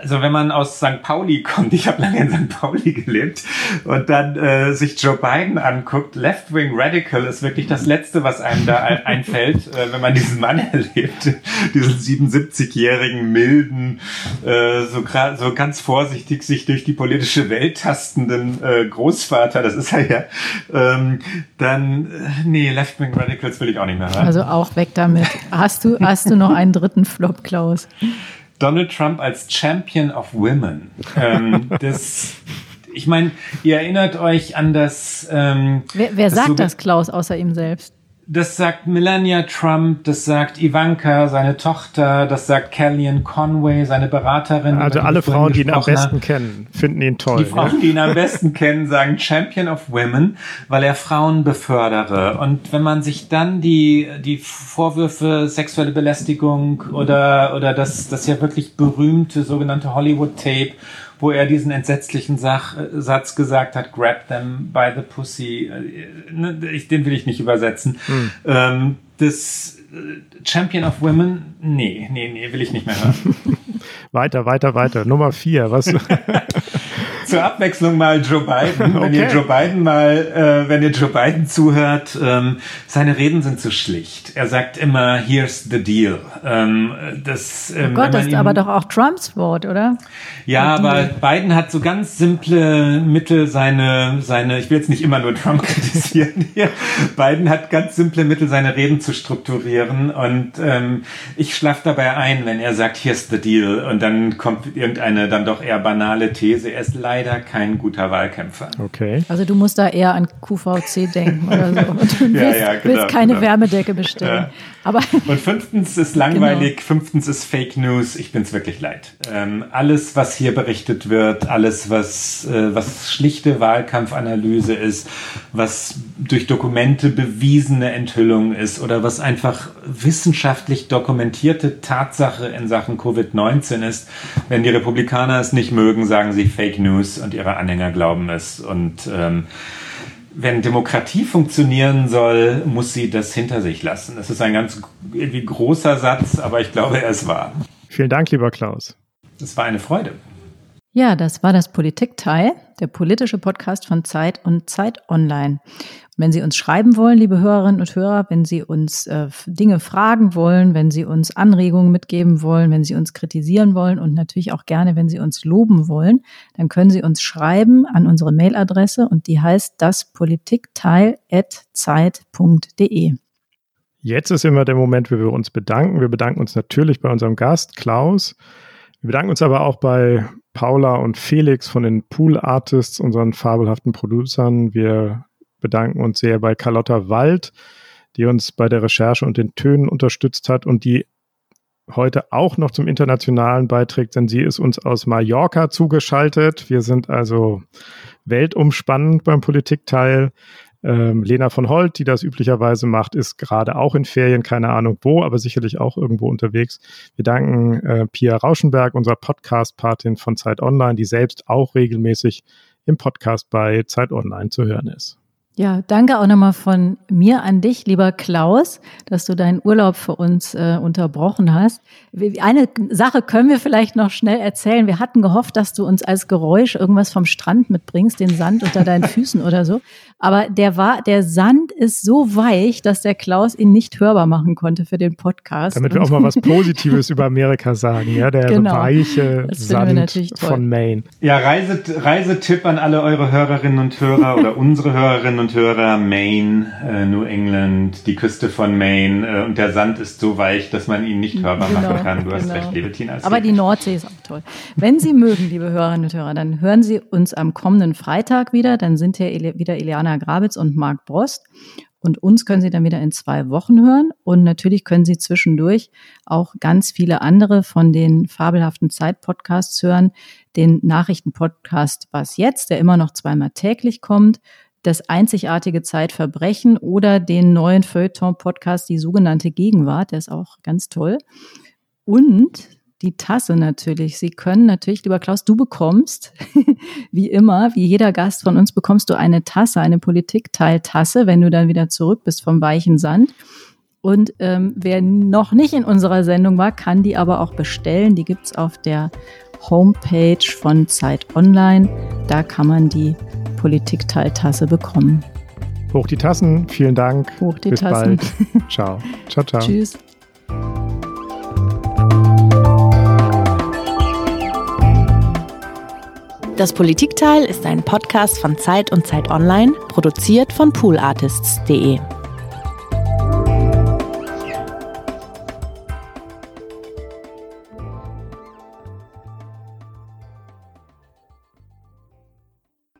also wenn man aus St. Pauli kommt, <laughs> ich habe lange in St. Pauli gelebt und dann äh, sich Joe Biden anguckt, Left-Wing Radical ist wirklich das Letzte, was einem da <laughs> einfällt, äh, wenn man diesen Mann <laughs> erlebt, diesen 77-jährigen, milden, äh, so, so ganz vorsichtig sich durch die politische Welt tastenden äh, Großvater, das ist er ja, ähm, dann, äh, nee, Left-Wing Radicals will ich auch nicht mehr hören. Also auch weg damit. Hast du, hast du noch einen dritten Flop, Klaus? Donald Trump als Champion of Women. Ähm, das, ich meine, ihr erinnert euch an das. Ähm, wer wer das sagt so, das, Klaus, außer ihm selbst? Das sagt Melania Trump, das sagt Ivanka, seine Tochter, das sagt Kellyanne Conway, seine Beraterin. Also alle Frauen, die ihn am besten kennen, finden ihn toll. Die Frauen, ja? die ihn am besten kennen, sagen Champion of Women, weil er Frauen befördere. Und wenn man sich dann die, die Vorwürfe sexuelle Belästigung oder, oder das, das ja wirklich berühmte sogenannte Hollywood-Tape wo er diesen entsetzlichen Sach, äh, Satz gesagt hat, grab them by the pussy. Äh, ne, den will ich nicht übersetzen. Hm. Ähm, das äh, Champion of Women, nee, nee, nee, will ich nicht mehr hören. <laughs> weiter, weiter, weiter. Nummer vier, was? <laughs> <laughs> zur Abwechslung mal Joe Biden. Wenn okay. ihr Joe Biden mal, äh, wenn ihr Joe Biden zuhört, ähm, seine Reden sind zu schlicht. Er sagt immer, here's the deal. Ähm, das, ähm, oh Gott, das ist aber doch auch Trumps Wort, oder? Ja, aber Biden hat so ganz simple Mittel, seine, seine, ich will jetzt nicht immer nur Trump <laughs> kritisieren hier. Biden hat ganz simple Mittel, seine Reden zu strukturieren und ähm, ich schlaf dabei ein, wenn er sagt, here's the deal und dann kommt irgendeine dann doch eher banale These. Er ist leider leider kein guter Wahlkämpfer. Okay. Also du musst da eher an QVC denken oder so. <laughs> Und du willst, ja, ja, genau, willst keine genau. Wärmedecke bestellen. Ja. Aber <laughs> und fünftens ist langweilig, genau. fünftens ist Fake News. Ich bin's wirklich leid. Ähm, alles, was hier berichtet wird, alles, was, äh, was schlichte Wahlkampfanalyse ist, was durch Dokumente bewiesene Enthüllung ist oder was einfach wissenschaftlich dokumentierte Tatsache in Sachen Covid-19 ist, wenn die Republikaner es nicht mögen, sagen sie Fake News. News und ihre Anhänger glauben es. Und ähm, wenn Demokratie funktionieren soll, muss sie das hinter sich lassen. Das ist ein ganz irgendwie großer Satz, aber ich glaube, er ist wahr. Vielen Dank, lieber Klaus. Es war eine Freude. Ja, das war das Politikteil, der politische Podcast von Zeit und Zeit Online. Wenn Sie uns schreiben wollen, liebe Hörerinnen und Hörer, wenn Sie uns äh, Dinge fragen wollen, wenn Sie uns Anregungen mitgeben wollen, wenn Sie uns kritisieren wollen und natürlich auch gerne, wenn Sie uns loben wollen, dann können Sie uns schreiben an unsere Mailadresse und die heißt daspolitikteil.zeit.de. Jetzt ist immer der Moment, wo wir uns bedanken. Wir bedanken uns natürlich bei unserem Gast Klaus. Wir bedanken uns aber auch bei Paula und Felix von den Pool Artists, unseren fabelhaften Producern. Wir bedanken uns sehr bei Carlotta Wald, die uns bei der Recherche und den Tönen unterstützt hat und die heute auch noch zum Internationalen beiträgt, denn sie ist uns aus Mallorca zugeschaltet. Wir sind also weltumspannend beim Politikteil. Ähm, Lena von Holt, die das üblicherweise macht, ist gerade auch in Ferien, keine Ahnung wo, aber sicherlich auch irgendwo unterwegs. Wir danken äh, Pia Rauschenberg, unserer Podcast-Patin von Zeit Online, die selbst auch regelmäßig im Podcast bei Zeit Online zu hören ist. Ja, danke auch nochmal von mir an dich, lieber Klaus, dass du deinen Urlaub für uns äh, unterbrochen hast. Eine Sache können wir vielleicht noch schnell erzählen. Wir hatten gehofft, dass du uns als Geräusch irgendwas vom Strand mitbringst, den Sand unter deinen <laughs> Füßen oder so. Aber der war, der Sand ist so weich, dass der Klaus ihn nicht hörbar machen konnte für den Podcast. Damit wir auch mal <laughs> was Positives über Amerika sagen, ja, der genau. weiche Sand von Maine. Ja, Reise, Reisetipp an alle eure Hörerinnen und Hörer oder unsere Hörerinnen und Hörer, Maine, äh, New England, die Küste von Maine äh, und der Sand ist so weich, dass man ihn nicht hörbar genau, machen kann. Du genau. hast recht, liebe Tina. Aber die Nordsee ist auch toll. Wenn Sie mögen, liebe Hörerinnen und Hörer, dann hören Sie uns am kommenden Freitag wieder. Dann sind hier wieder Anna Grabitz und Marc Brost. Und uns können Sie dann wieder in zwei Wochen hören. Und natürlich können Sie zwischendurch auch ganz viele andere von den fabelhaften Zeit-Podcasts hören. Den Nachrichten-Podcast Was jetzt, der immer noch zweimal täglich kommt. Das einzigartige Zeitverbrechen oder den neuen Feuilleton-Podcast, die sogenannte Gegenwart. Der ist auch ganz toll. Und die Tasse natürlich. Sie können natürlich, lieber Klaus, du bekommst, <laughs> wie immer, wie jeder Gast von uns, bekommst du eine Tasse, eine Politikteiltasse, wenn du dann wieder zurück bist vom weichen Sand. Und ähm, wer noch nicht in unserer Sendung war, kann die aber auch bestellen. Die gibt's auf der Homepage von Zeit Online. Da kann man die Politikteiltasse bekommen. Hoch die Tassen, vielen Dank. Hoch die Bis Tassen. bald. <laughs> Ciao. Ciao, ciao. Tschüss. Das Politikteil ist ein Podcast von Zeit und Zeit Online, produziert von poolartists.de.